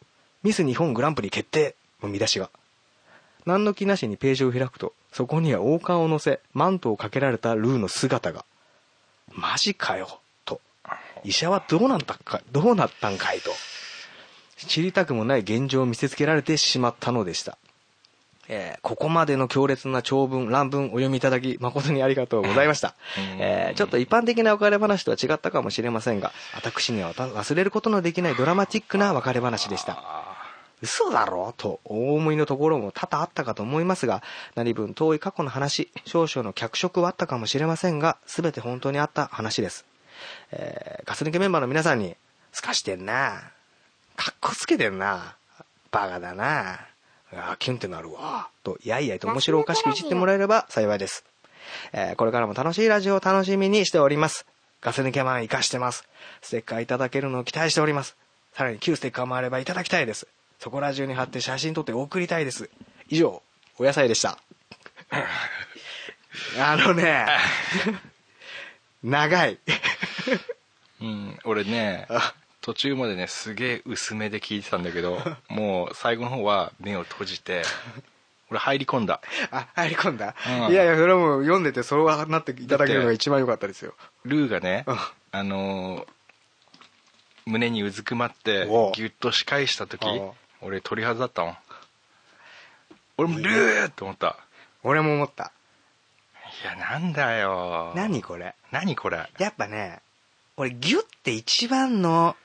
ミス日本グランプリ決定の見出しが。何の気なしにページを開くとそこには王冠を乗せマントをかけられたルーの姿が。マジかよ。と。医者はどうなったんかどうなったんかいと。知りたくもない現状を見せつけられてしまったのでした。えーここまでの強烈な長文、乱文お読みいただき、誠にありがとうございました。うん。えーちょっと一般的な別れ話とは違ったかもしれませんが、私には忘れることのできないドラマチックな別れ話でした。嘘だろ？と大思いのところも多々あったかと思いますが、何分遠い過去の話、少々の脚色はあったかもしれませんが、すべて本当にあった話です。えーガス抜けメンバーの皆さんに、すかしてんな。かっこつけてんな。バカだな。あキュンってなるわ。と、やいやいと面白おかしくいじってもらえれば幸いです。えーこれからも楽しいラジオを楽しみにしております。ガス抜けマン活かしてます。ステッカーいただけるのを期待しております。さらに旧ステッカーもあればいただきたいです。そこら中に貼って写真撮って送りたいです。以上、お野菜でした。あのね、長い。うん俺ねあ途中までねすげえ薄めで聞いてたんだけどもう最後の方は目を閉じて俺入り込んだあ、入り込んだ、うんいやいや、それはもう読んでてそうなっていただけるのが一番良かったですよ。ルーがねうんあのー胸にうずくまってギュッと仕返した時俺鳥肌だったもん。俺もルーって思った。俺も思った。いやなんだよ。何これ？何これ？やっぱね、俺ギュって一番の、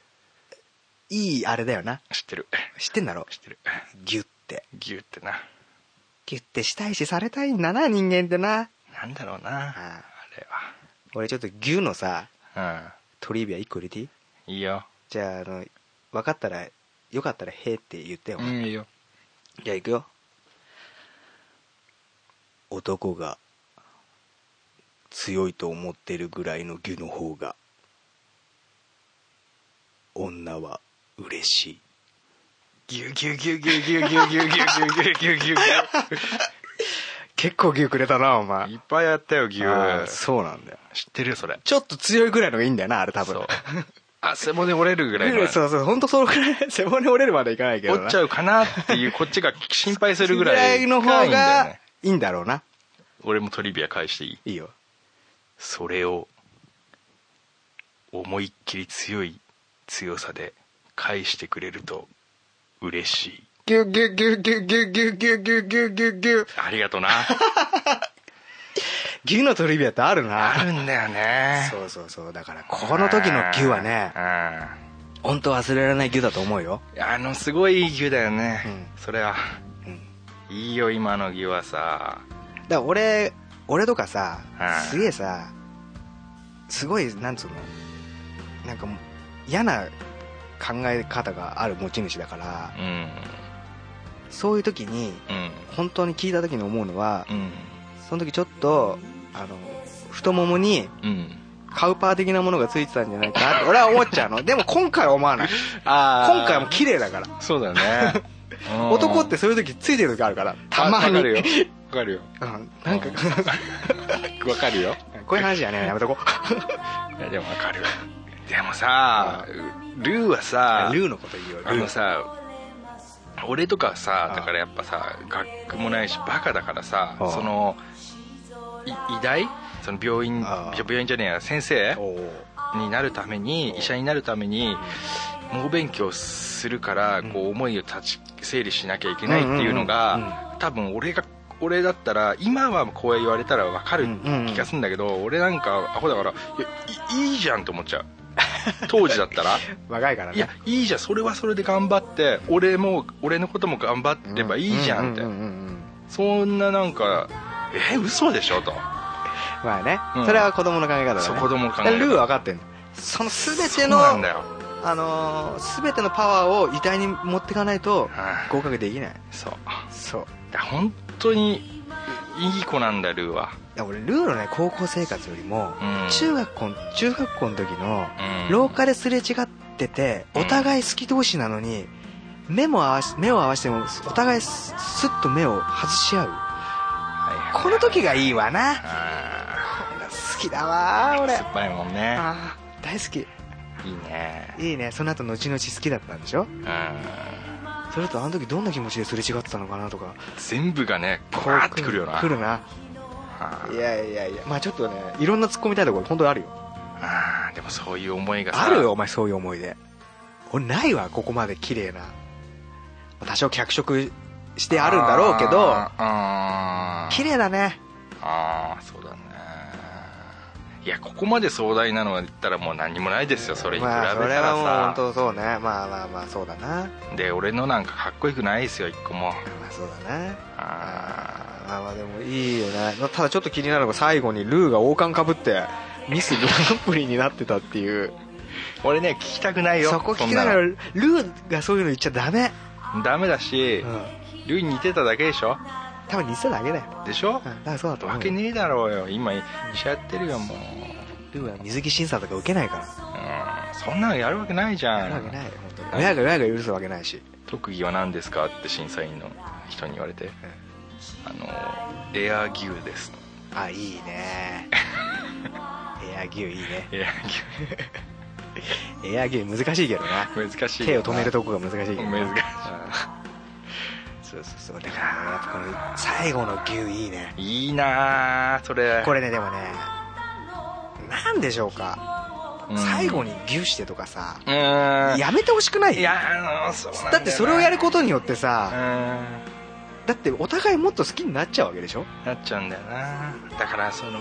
いいあれだよな。知ってる。知ってんだろ？知ってる。ギュって。ギュってな。ギュってしたいしされたいんだな、人間ってな。なんだろうなああ。れ俺ちょっとギュのさ、はトリビア1個入れていい？うんいいよ。じゃあ、あの、分かったら、よかったら、へーって言ってよ。うんいいよじゃあ行くよ。男が強いと思ってるぐらいの牛の方が、女は嬉しい。ギュギュギュギュギュギュギュギュギュギュギュギュギ結構牛くれたな、お前ュいっぱいやったよギあーュそうなんだよ。知ってるよそれちょっと強いぐらいのがいいんだよな、あれ多分。そうあ背骨折れるぐらいの そうそう、ほんとそのくらい、背骨折れるまでいかないけどな。折っちゃうかなっていうこっちが心配するぐらいの方深いんだよがねいいんだろうな。俺もトリビア返していいいいよ。それを思いっきり強い強さで返してくれると嬉しいギュギュギュギュギュギュギュギュギュギュギュ。ありがとな 牛のトリビアってあるな。あるんだよね。そうそうそう。だから、この時の牛はね、うん。本当忘れられない牛だと思うよ。あのすごいいい牛だよね、うん。それは。うん。いいよ今の牛はさ。だから俺、俺とかさはい、すげえさ、すごい、なんつうの、なんか嫌な考え方がある持ち主だから、うん。そういう時に、うん。本当に聞いた時に思うのはう、ん。その時ちょっと、あの、太ももにうん。カウパー的なものがついてたんじゃないかなって 俺は思っちゃうの。でも今回は思わない。あ今回はもう綺麗だから。そうだよね。う ん男ってそういう時ついてる時あるから、たまに。わかるよ。わかるよ。うん、なんか、わかるよ。こういう話じゃねえやめとこいやでもわかる。でもさルーはさルーのこと言うよ。あのさ俺とかさあだからやっぱさ学区もないしバカだからさあそのい医大その病院あ病院じゃねえや先生になるために医者になるために猛勉強するからん。こう思いを立ち整理しなきゃいけないっていうのが多分俺が俺だったら今はこう言われたら分かる気がするんだけど俺なんかアホだからいやいいいじゃんと思っちゃう。当時だったら。若いからね。いやいいじゃん。それはそれで頑張って俺も俺のことも頑張ればいいじゃんって。そんななんかえ嘘でしょと。まあね、うん。それは子供の考え方だね。そう子供の考え方。ルーは分かってんの。その全ての、なんだよ。あのー、全てのパワーを遺体に持っていかないとはい。合格できない。そう。そう。本当にいい子なんだルーは。いや俺、ルーのね、高校生活よりも、うん。中学校、中学校の時の、うん。廊下ですれ違ってて、うん。お互い好き同士なのに、目も合わし、目を合わせても、お互いススッと目を外し合う。この時がいいわな。あ好きだわー、俺。ー酸っぱいもんね大好き。いいねいいね。その後、後々好きだったんでしょ？うんそれとあの時どんな気持ちですれ違ってたのかなとか。全部がねバーってくるよな来るな。あいやいやいや。まあちょっとね、いろんな突っ込みたいところ本当にあるよ。あーでもそういう思いがさあるよ、お前そういう思い出。俺ないわ、ここまで綺麗な。多少脚色してあるんだろうけど綺麗だね。あーそうだね。いやここまで壮大なのは言ったらもう何もないですよ。それに比べたまあそれらはもうさ本、当そうね。まあまあまあそうだな。まで俺のなんかかっこよくないですよ一個も。あそうだなああー。まあまあでもいいよね。ただちょっと気になるのが最後にルーが王冠かぶってミスグランプリになってたっていう。ー俺ね聞きたくないよそこ聞きながらルーがそういうの言っちゃダメ。ダメだし、うんルーに似てただけでしょ？多分似てただけだよ。でしょ？うんだからそうだと思うよ。わけねえだろうよ。今医者やってるよもう。ルーは水着審査とか受けないから。うんそんなのやるわけないじゃん。やるわけないよ本当に。親が親が許すわけないし。特技は何ですかって審査員の人に言われて。あのエアギューです。あいいね。エア牛いいね。エア エア牛難しいけどな。難しい手を止めるとこが難しいけど難しい。うんそうそうそう。だからねやっぱこの最後の牛いいね。いいなあそれ。これねでもねなんでしょうか、うん。最後に牛してとかさうーん。やめてほしくない？いやそうなんだってそれをやるこことによってうさん。だってお互いもっと好きになっちゃうわけでしょ？なっちゃうんだよな。だからその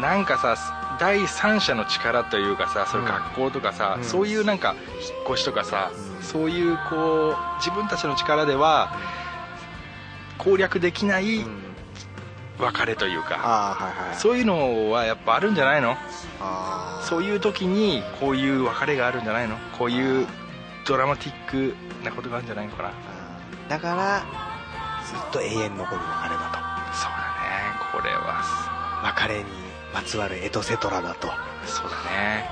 なんかさ第三者の力というかさそういう学校とかさ、うん。そういうなんか引っ越しとかさ、うんそういうこう自分たちの力では攻略できないうん別れというか、はいはい。そういうのはやっぱあるんじゃないの？そういう時にこういう別れがあるんじゃないの？こういうドラマティックなことがあるんじゃないのかな？だからずっと永遠に残る別れだそうだねこれは。と別れにまつわるエトセトラだと。いうそうだね。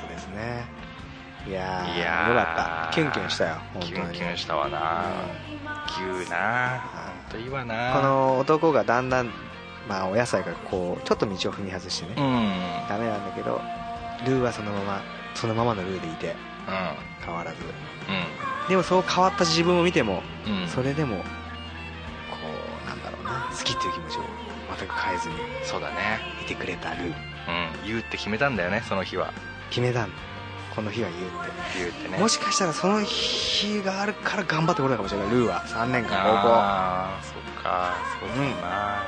ことですねいやよかったキュンキュンしたよキュンキュンしたわな。牛なほんといいわな。この男がだんだんまあお野菜がこうちょっと道を踏み外してね、うん。うんダメなんだけどルーはそのままそのままのルーでいて変わらず。でもそう変わった自分を見ても、うんうん。それでもこうなんだろうな。好きっていう気持ちを全く変えずにそうだね。いてくれたルー。うん。言うって決めたんだよねその日は。決めたんだこの日は言うっ言うってね。てもしかしたらその日があるから頑張ってこれたかもしれない。ルーは。3年間高ああそっか。そうだな、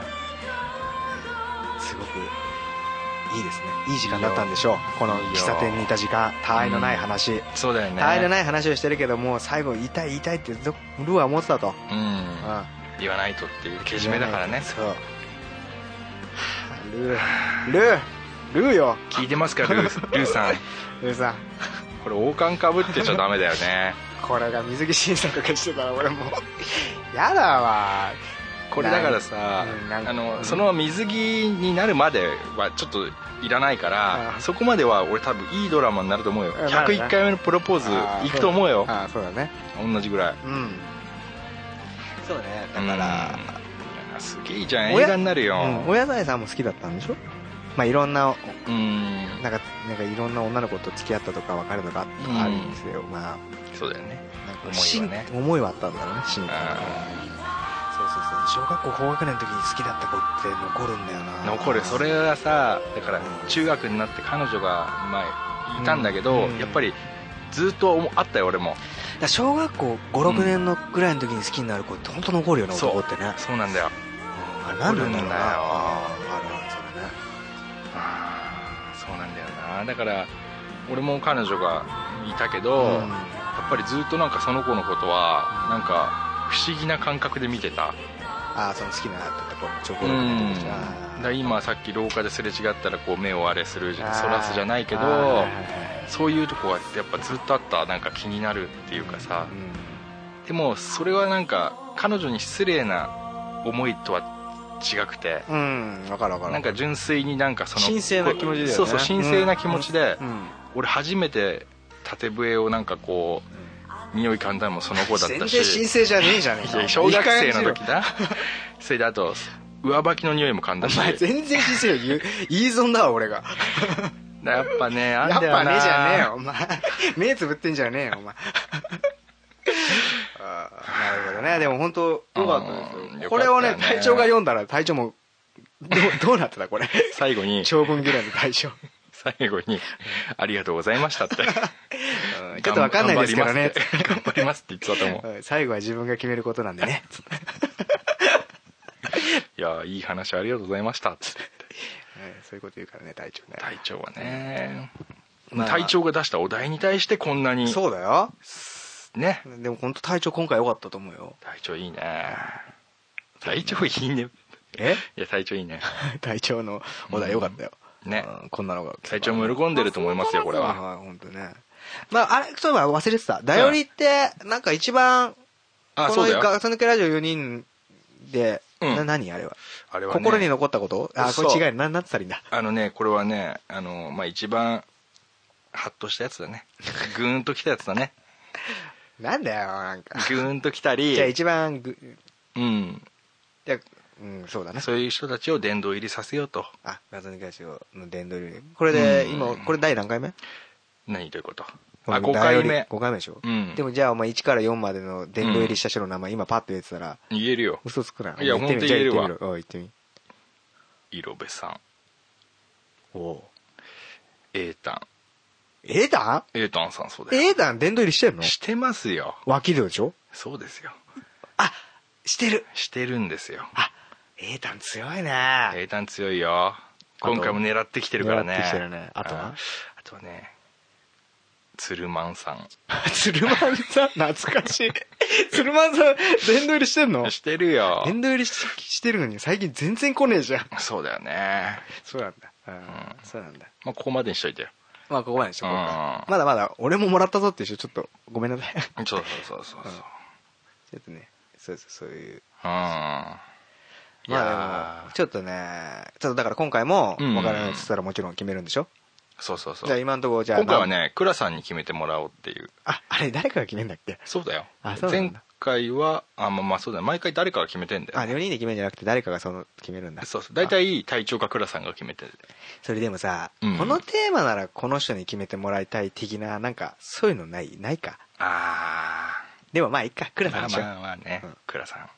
校すごくいいですね。いい時間だったんでしょう。この喫茶店にいた時間たわいのない話、そうだよね。たわいのない話をしてるけどもう最後言いたい言いたいってルーは思ってたと、うん。うん。言わないとっていうけじめだからね。そう。はあルー。ルー。ルーよ。聞いてますかルールーさん さん。これ王冠かぶってちゃダメだよね。これが水着審査とかしてたら俺もう やだわ。これだからさあのうん。その水着になるまではちょっといらないからうんそこまでは俺多分いいドラマになると思うよ。うん。なるね101回目のプロポーズいくと思うよ。ああそうだね。同じぐらい。うん。そうね。だから、うん。すげえいいじゃんおや映画になるよ。うん、お野菜さんも好きだったんでしょ？まあいろんなうん。なんかなんかいろんな女の子と付き合ったとか別れとかうんあるんですよ、まあそうだよね。なんか思いはね。し思いはあったんだろうね真にあそうそうそう。小学校高学年の時に好きだった子って残るんだよな。残る。それはさだから中学になって彼女が前いたんだけど、うん。やっぱりずっと思あったよ俺も。だ小学校56年のぐらいの時に好きになる子って本当残るよね、そう。男ってね。そうなんだよ。あれ何なんだろうな。残るんだよ。あああるあるだから俺も彼女がいたけど、うん。やっぱりずっとなんかその子のことはなんか不思議な感覚で見てた。ああその好きなってところチョコうレートんの時だあから今さっき廊下ですれ違ったらこう目をあれするじゃんそらすじゃないけどそういうとこはやっぱずっとあったなんか気になるっていうかさ。でもそれはなんか彼女に失礼な思いとは違くて。うん分かる分かる。なんか純粋になんかその神聖な気持ちだよね。そうそう神聖な気持ちで、うん俺初めて縦笛をなんかこう匂い噛んだのもその子だったし。全然神聖じゃねえじゃねえ小学生の時だ。それであと上履きの匂いも噛んだし。お前全然神聖よ言い損だわ俺が。やっぱねあんやっだよな。ぱねえじゃねえよお前。目つぶってんじゃねえよお前なるほどね。でも本当よかったですうんよこれをね隊長が読んだら隊長もどう どうなってたこれ？最後に。長文嫌いの隊長。最後に「ありがとうございました」って。ちょっとわかんないですけどね。頑張ります。って言ってたと思う。はい最後は自分が決めることなんでね。いやいい話ありがとうございました。っつってはいそういうこと言うからね隊長ね。隊長はね、まあ。隊長が出したお題に対してこんなに。そうだよね。でも本当隊長今回良かったと思うよ。隊長いいね。隊長いいね。え？いや隊長いいね。隊長のお題良かったよ、ね。うんこんなのが。隊長も喜んでると思いますよこれは。はい本当ね。まああれそういえば忘れてた。ダヨリってなんか一番うだよ。ガス抜けラジオ4人で、うん。な何あれは？あれはね。心に残ったこと？あこれ違いななったらいいんだ。あのねこれはねあのまあ一番ハッとしたやつだね。グーンときたやつだね なんだよなんか。グーンときたり。じゃあ一番ぐうん。じゃあうんそうだねそういう人たちを殿堂入りさせようと。あガス抜けラジオの殿堂入り。これでうん。今これ第何回目？何ということ？あ5回目。5回目でしょ、うん。でもじゃあお前1から4までの殿堂入りした人の名前、今パッと言ってたら言えるよ。嘘つくな。いいや本当に言えるわ。言ってみ色部さん。おおエータンエーダン？エータンさんそうだよ。エーダン殿堂入りしてんの？してますよ。脇戸でしょ？そうですよ。あしてる。してるんですよ。あエーダン強いね。エータン強いよ。と？今回も狙ってきてるからね。狙ってきてるね。あとは？うんあとはね鶴マンさん。鶴丸さん？懐かしい。鶴丸さん殿堂入りしてんの？してるよ。殿堂入りししてるのに最近全然来ねえじゃん。そうだよね。そうなんだ。うん。そうなんだ。まあここまでにしといてよまあここまでにしとこうまだまだ俺ももらったぞっていう人ちょっとごめんなさい。そうそうそうそう。そうちょっとねそうそうそういう。うん。まあでもちょっとねちょっとだから今回もうん。分からないって言ったらもちろん決めるんでしょ？そうそうそう。じゃあ今のところじゃあ今回はね倉さんに決めてもらおうっていう。ああれ誰かが決めんだっけ？そうだよ。あそう前だ。回はあまあまあそうだよ。毎回誰かが決めてんだよあ4人で決めるんじゃなくて誰かがその決めるんだ。そうそう。大体隊長か倉さんが決めてるそれでもさ、うん。このテーマならこの人に決めてもらいたい的ななんかそういうのない？ないか？あでもまあいいか。倉さんにしよう、まあまあね。うん。倉さん。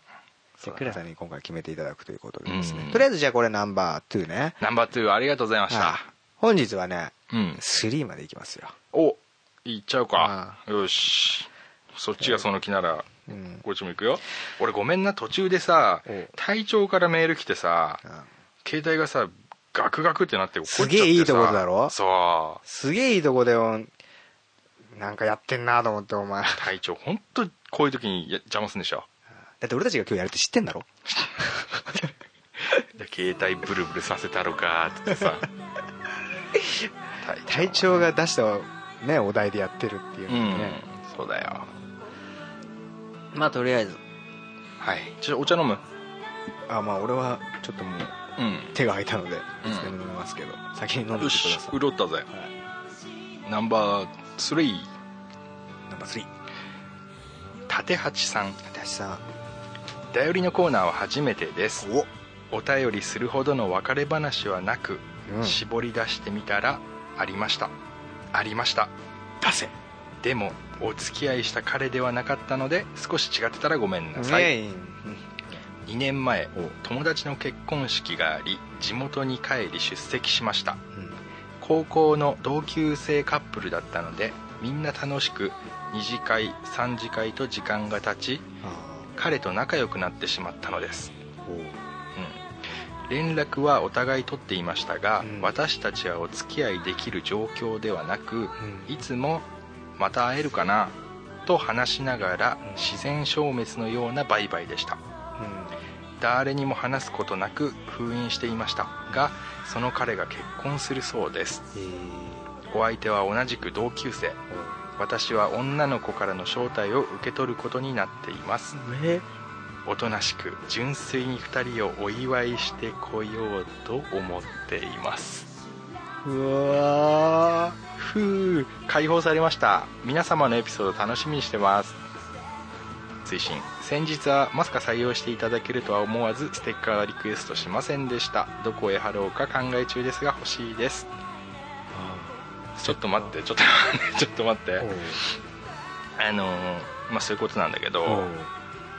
じゃあ倉さんに今回決めていただくということでですね、うん。とりあえずじゃあこれナンバー2ね。ナンバー2ありがとうございましはいた本日はねうん。3までいきますよ。おいっちゃうか。よし。そっちがその気ならうん。こっちも行くよ。俺ごめんな途中でさ隊長からメール来てさうん。携帯がさガクガクってなって怒っちゃってさすげえいいところだろ？そう。すげえいいとこでよなんかやってんなと思ってお前。だ隊長本当こういう時にや邪魔すんでしょ。って俺たちが今日やるって知ってんだろ？で携帯ブルブルさせたろかってさ 隊長が出したねお題でやってるっていううん。そうだよ。まあとりあえず。はい。ちょっとお茶飲む？あまあ俺はちょっともううん。手が空いたのでいうん。つでも飲めますけど、先に飲んでください。潤ったぜはいナンバー3ナンバー3立八さん。私さだよりのコーナーは初めてです。お。お便りするほどの別れ話はなく、うん。絞り出してみたらありました。ありました。出せ。でもお付き合いした彼ではなかったので少し違ってたらごめんなさい、ね2年前友達の結婚式があり地元に帰り出席しました。うん。高校の同級生カップルだったのでみんな楽しく2次会3次会と時間が経ちあ彼と仲良くなってしまったのです、連絡はお互い取っていましたが、うん。私たちはお付き合いできる状況ではなくうん。いつも「また会えるかな?」と話しながらうん。自然消滅のようなバイバイでした。誰にも話すことなく封印していましたがその彼が結婚するそうです。お相手は同じく同級生。私は女の子からの招待を受け取ることになっています。ー、え？おとなしく純粋に2人をお祝いしてこようと思っています。うわふう。解放されました。皆様のエピソード楽しみにしてます。追伸。先日はまさか採用していただけるとは思わずステッカーリクエストしませんでした。どこへ貼ろうか考え中ですが欲しいです。ちょっと待って。ちょっとちょっと待って。あのーまあそういうことなんだけど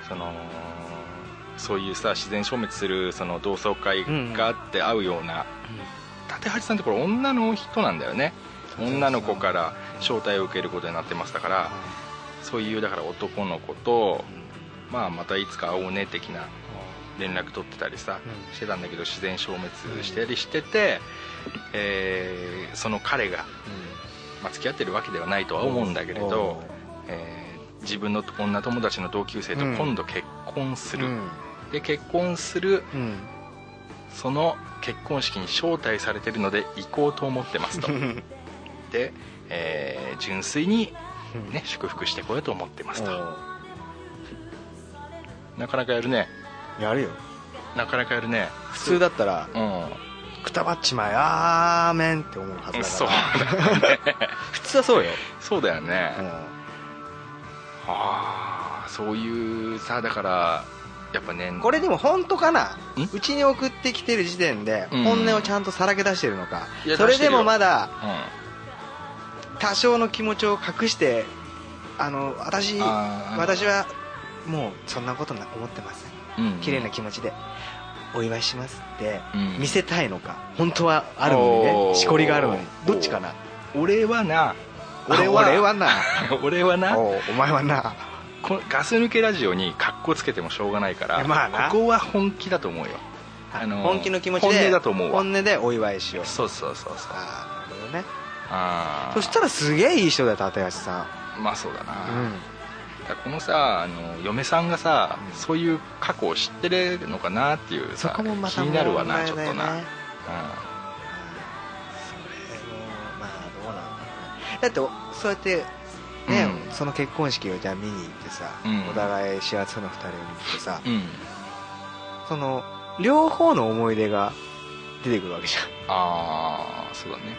そのそういうさ自然消滅するその同窓会があって会うような、立橋さんってこれ女の人なんだよね。女の子から招待を受けることになってますだからそういうだから男の子と、まあ、またいつか会おうね的な連絡取ってたりさ、うん。してたんだけど自然消滅したりしてて、えーその彼が、まあ、付き合ってるわけではないとは思うんだけれど、えー自分の女友達の同級生と今度結婚する、うんで結婚するうん。その結婚式に招待されてるので行こうと思ってますと。で、えー純粋に、ね、祝福してこようと思ってますと。なかなかやるね。やるよ。なかなかやるね。普通だったらうん。くたばっちまえアーメンって思うはずだ そうから普通はそうよ、そうだよね、うん。ああそういうさだからやっぱねこれでも本当かな？ん？うちに送ってきてる時点でうん。本音をちゃんとさらけ出してるのか、いやそれでもまだう多少の気持ちを隠してあの私私はもうそんなことな思ってませんんうん。綺麗な気持ちで。お祝いしますってうん。見せたいのか？本当はあるのにね。しこりがあるのに。どっちかな？俺はな。俺は。な。俺はな。お前はなこのガス抜けラジオにカッコつけてもしょうがないから、まここは本気だと思うよ。あの本気の気持ちで本音だと思うわ。本音でお祝いしよう。そうそうそうそう。ああなるほどね。あー。そしたらすげえいい人だよ立橋さまあそうだな、ん。だからこのさあの嫁さんがさ、そういう過去を知ってるのかなっていうさ気になるわな問題ちょっとな、だよねそれもまあどうなんだろうね。だってそうやってね、うん。その結婚式をじゃあ見に行ってさ、うん。お互い幸せな二人を見てさ、うん、うん、その両方の思い出が出てくるわけじゃん。ああそうだね。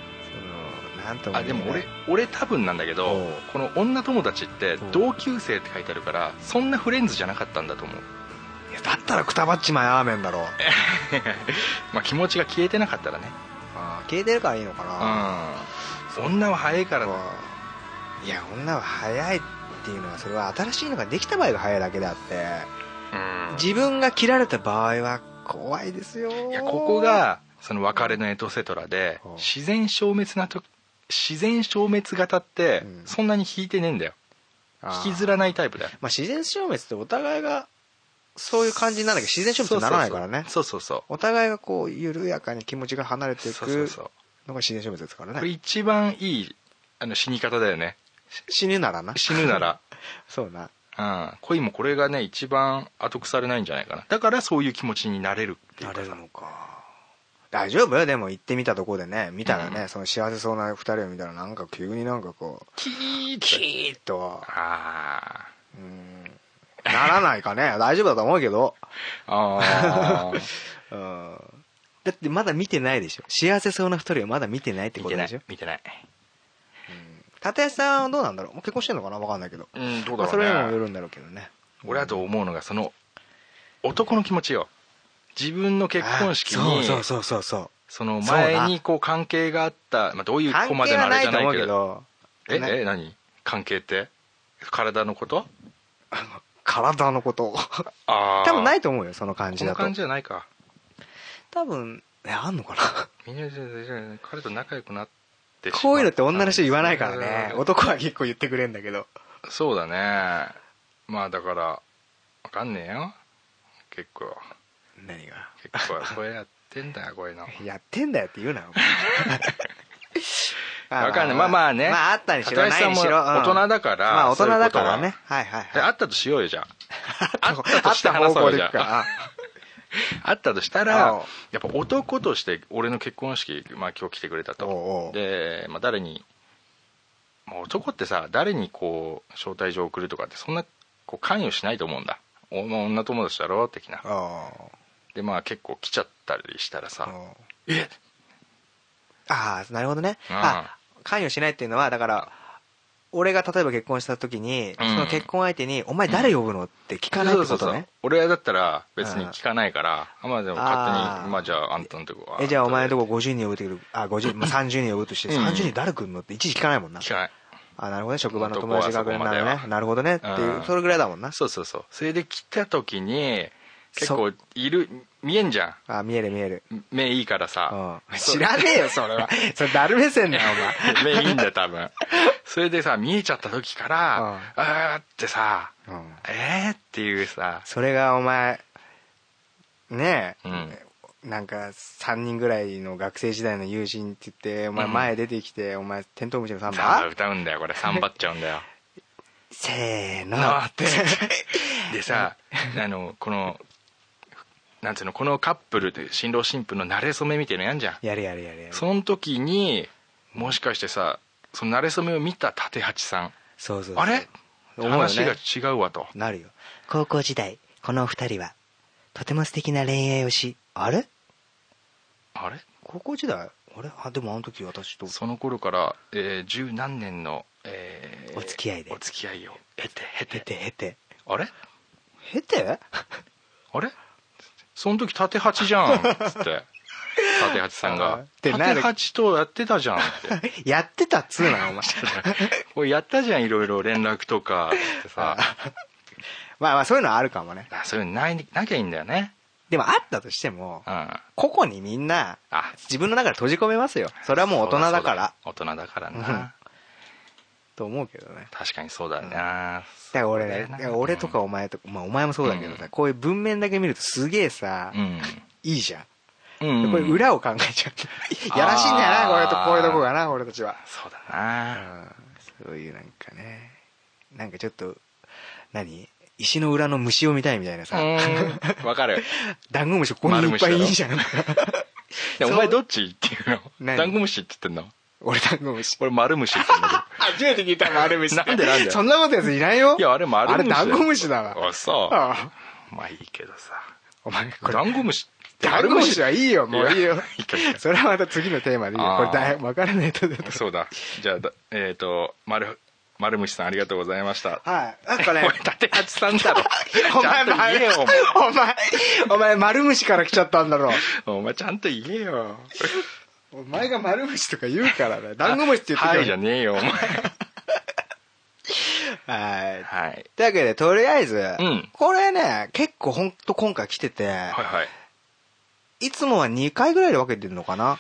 そのなんともあでも俺俺多分なんだけおどう。この女友達ってう。ん同級生って書いてあるからそんなフレンズじゃなかったんだと思う。いやだったらくたばっちまえアーメンだろ。まあ気持ちが消えてなかったらね。あー消えてるからいいのかな、うん。女は早いからいや女は早いっていうのはそれは新しいのができた場合が早いだけであってうん。自分が切られた場合は怖いですよ。いやここがその別れのエトセトラでうん。自然消滅なと自然消滅型ってうん。そんなに引いてねえんだよ。引きずらないタイプだよ。まあ自然消滅ってお互いがそういう感じにならなきゃ自然消滅にならないからね。そうそうそう。お互いがこう緩やかに気持ちが離れていくのが自然消滅ですからこれね一番いいあの死に方だよね死ぬならな。死ぬなら。そうな。うん。恋もこれがね一番後腐れないんじゃないかな。だからそういう気持ちになれるっていうなれるのか。大丈夫？よでも行ってみたところでね。見たらね、うん。その幸せそうな二人を見たらなんか急になんかこうキーッキーッと。あうん。ならないかね。大丈夫だと思うけど。ーあー。うん。だってまだ見てないでしょ。幸せそうな二人はまだ見てないって見てなことでしょ。い。見てない立石さんはどうなんだろう？もう結婚してんのかな？分かんないけど、うんどうまあ、そだろうね。れにもよるんだろうけどね。俺だと思うのがその男の気持ちよ。自分の結婚式にあそうそうそうそうその前にこう関係があった、まあ、どういう関子までのあれじゃないけけど。えねえ何？関係って？体のこと？体のこと。ああ多分ないいと思うよその感じだの感じじゃないか。多分えあんのかな？みんなで彼と仲良くなってしまった。こういうのって女の人言わないからね。うん男は結構言ってくれんだけど。そうだね。まあだからわかんねえよ。結構。何が？結構これやってんだよこういうの。やってんだよって言うな。よ わかんない。まあまあね。まああったにしろにしろ、うん。大人だからまあ大人だからね。は。いはいはい。ったとしようよじゃあ。ああったとして話そうよじゃああ あったとしたあらおやっぱ男として俺の結婚式、まあ、今日来てくれたと。で、まあ、誰に、まあ、男ってさ誰にこう招待状を送るとかってそんなこう関与しないと思うんだ。おまあ女友達だろ的な。あでまあ結構来ちゃったりしたらさあえああなるほどね。うんあ関与しないっていうのはだから俺が例えば結婚した時に、うん。その結婚相手に「お前誰呼ぶの?」って聞かないってそうそうそうことね俺だったら別に聞かないからあまあでも勝手にまあじゃああんたのとこはえじゃあお前のとこ50人呼ぶってくるあ50、まあ、30人呼ぶとしてうん。30人誰来るのっていちいち聞かないもんな。聞かない。あなるほどね。職場の友達学年なのね。なるほどね。っていう、うん。それぐらいだもんな。そうそうそう。それで来た時に結そ構いる見えんじゃあ見える見える。ん目いいからさ。うん。知らねえよそれは。それ誰目線だよお前。目いいんだよ多分。それでさ見えちゃった時からうん。あーってさうん。えーっていうさ。それがお前ねえ、うん。なんか3人ぐらいの学生時代の友人って言ってお前うん。前出てきて、お前テントウムシのサンバ？バ歌うんだよこれ。サンバっちゃうんだよ。せーの。って。でさあのこのなんていうのこのカップルで新郎新婦の馴れ初めみたいのやんじゃん。やるやるやるやる。その時にもしかしてさその馴れ初めを見た立八さん。そうそうそう。あれ？話がね違うわと。なるよ。高校時代この二人はとても素敵な恋愛をしあれ？あれ？高校時代？あれ？あでもあの時私とその頃からえー十、何年の、えーお付き合いで。お付き合いを経て経へててへて。あれ？へて？あれ？その時縦八じゃんっ つって。縦八さんあが 縦八とやってたじゃんって。やってたっつうなお前。これやったじゃんいろいろ連絡とかってさ。まあまあそういうのはあるかもね。あそういうのないなきゃいいんだよね。でもあったとしてもうん。あ個々にみんな自分の中で閉じ込めますよ。それはもう大人だから。大人だからうん。なと思うけどね。確かにそうだな。だから俺ねそうだよな。だから俺とかお前とか、まあ、お前もそうだけどさ、うん。こういう文面だけ見るとすげえさ、うん。いいじゃん、うん、これ裏を考えちゃう。やらしいんだよなこれとこういうとこがな俺たちは。そうだな。そういうなんかね。なんかちょっと何？石の裏の虫を見たいみたいなさ、うん。わかる。ダンゴムシここにいっぱいいいじゃん。お前どっちっていうの？何？ダンゴムシって言ってんの？俺ダンゴムシ。俺丸虫って言うんだけど初めて聞いた丸虫なんでなんでそんなことやついないよ。いやあれ丸虫あれダンゴムシだわ。あそう。ああ。まあいいけどさ。お前これ。ダンゴムシダンゴムシはいいよ。もういいよ。それはまた次のテーマでいいよ。これだい分からないとそうだ。じゃあだえっ、と丸丸虫さんありがとうございました。はい。なんかね立八さんだろ。お前。お前お前丸虫から来ちゃったんだろ。お前ちゃんと言えよお前が丸虫とか言うからね。ダンゴムシって言ってはいじゃねえよお前。はい。はい。というわけでとりあえず、ん。これね結構ほんと今回来てて、はいはい。い、つもは2回ぐらいで分けてるのかな？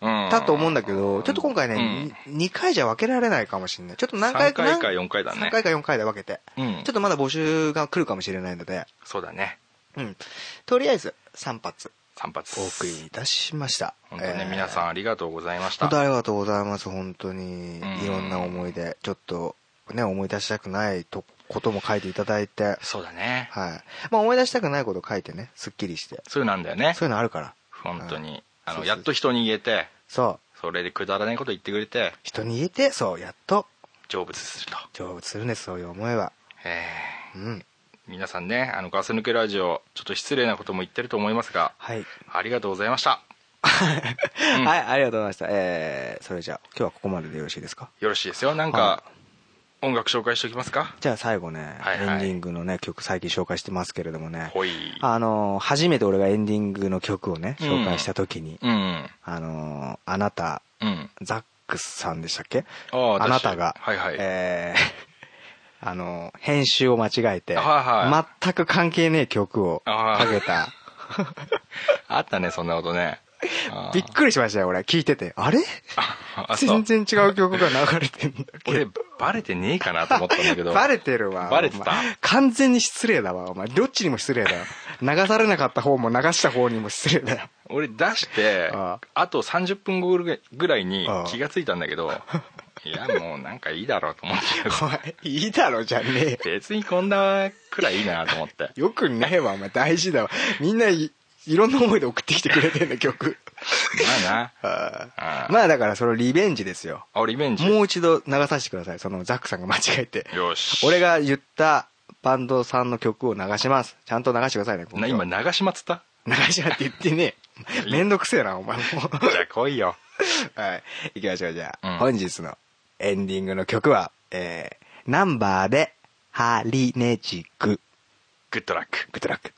うん。だと思うんだけどちょっと今回ね、2回じゃ分けられないかもしれない。ちょっと何回3回か4回だね。3回か4回で分けて、うん。ちょっとまだ募集が来るかもしれないので、そうだね。うん、とりあえず3発3発お送りいたしました本当ね、えー。皆さんありがとうございました。本当ありがとうございます本当に。うん。いろんな思い出ちょっとね思い出したくないとことも書いていただいて。そうだね。はい。まあ思い出したくないこと書いてねすっきりして。そういうのなんだよね。そういうのあるから。本当に。うそうのやっと人に言えて。そう。それでくだらないこと言ってくれて。人に言えてそうやっと。成仏すると。成仏するんですそういう思いは。えうん。ー皆さんねあのガス抜けラジオちょっと失礼なことも言ってると思いますがはい、ありがとうございました。はいありがとうございました。えー、それじゃあ今日はここまででよろしいですか？よろしいですよ。なんはか音楽紹介しておきますか？じゃあ最後ね、はいはい。エンディングのね曲最近紹介してますけれどもね。あのー初めて俺がエンディングの曲をね紹介した時に、うんあのーあなたうん。ザックスさんでしたっけ？あなたが、はいはい、えーあのー編集を間違えて、はいは全く関係ねえ曲をかけた。あったねそんなことね。びっくりしましたよ俺。聞いてて。あれ？全然違う曲が流れてんだけ俺どバレてねえかなと思ったんだけど。バレてるわ。バレてた？完全に失礼だわ。お前どっちにも失礼だよ。流されなかった方も流した方にも失礼だよ。俺出してああ。と30分後ぐらいに気がついたんだけど いやもうなんかいいだろうと思って。お前いいだろじゃねえよ。別にこんなくらいいいなと思って。よくねえわお前。大事だわ。みんないいろんな思いで送ってきてくれてんだ曲。まあな。あまあだからそれリベンジですよ。あリベンジ？もう一度流させてください。そのザックさんが間違えて。よし。俺が言ったバンドさんの曲を流します。ちゃんと流してくださいねな今流しまっつった？流しなって言ってねえ。めんどくせえなお前も。じゃあ来いよ。はい。行きましょうじゃあ、うん。本日のエンディングの曲はえー、ナンバーでハリネジク。グッドラックグッドラック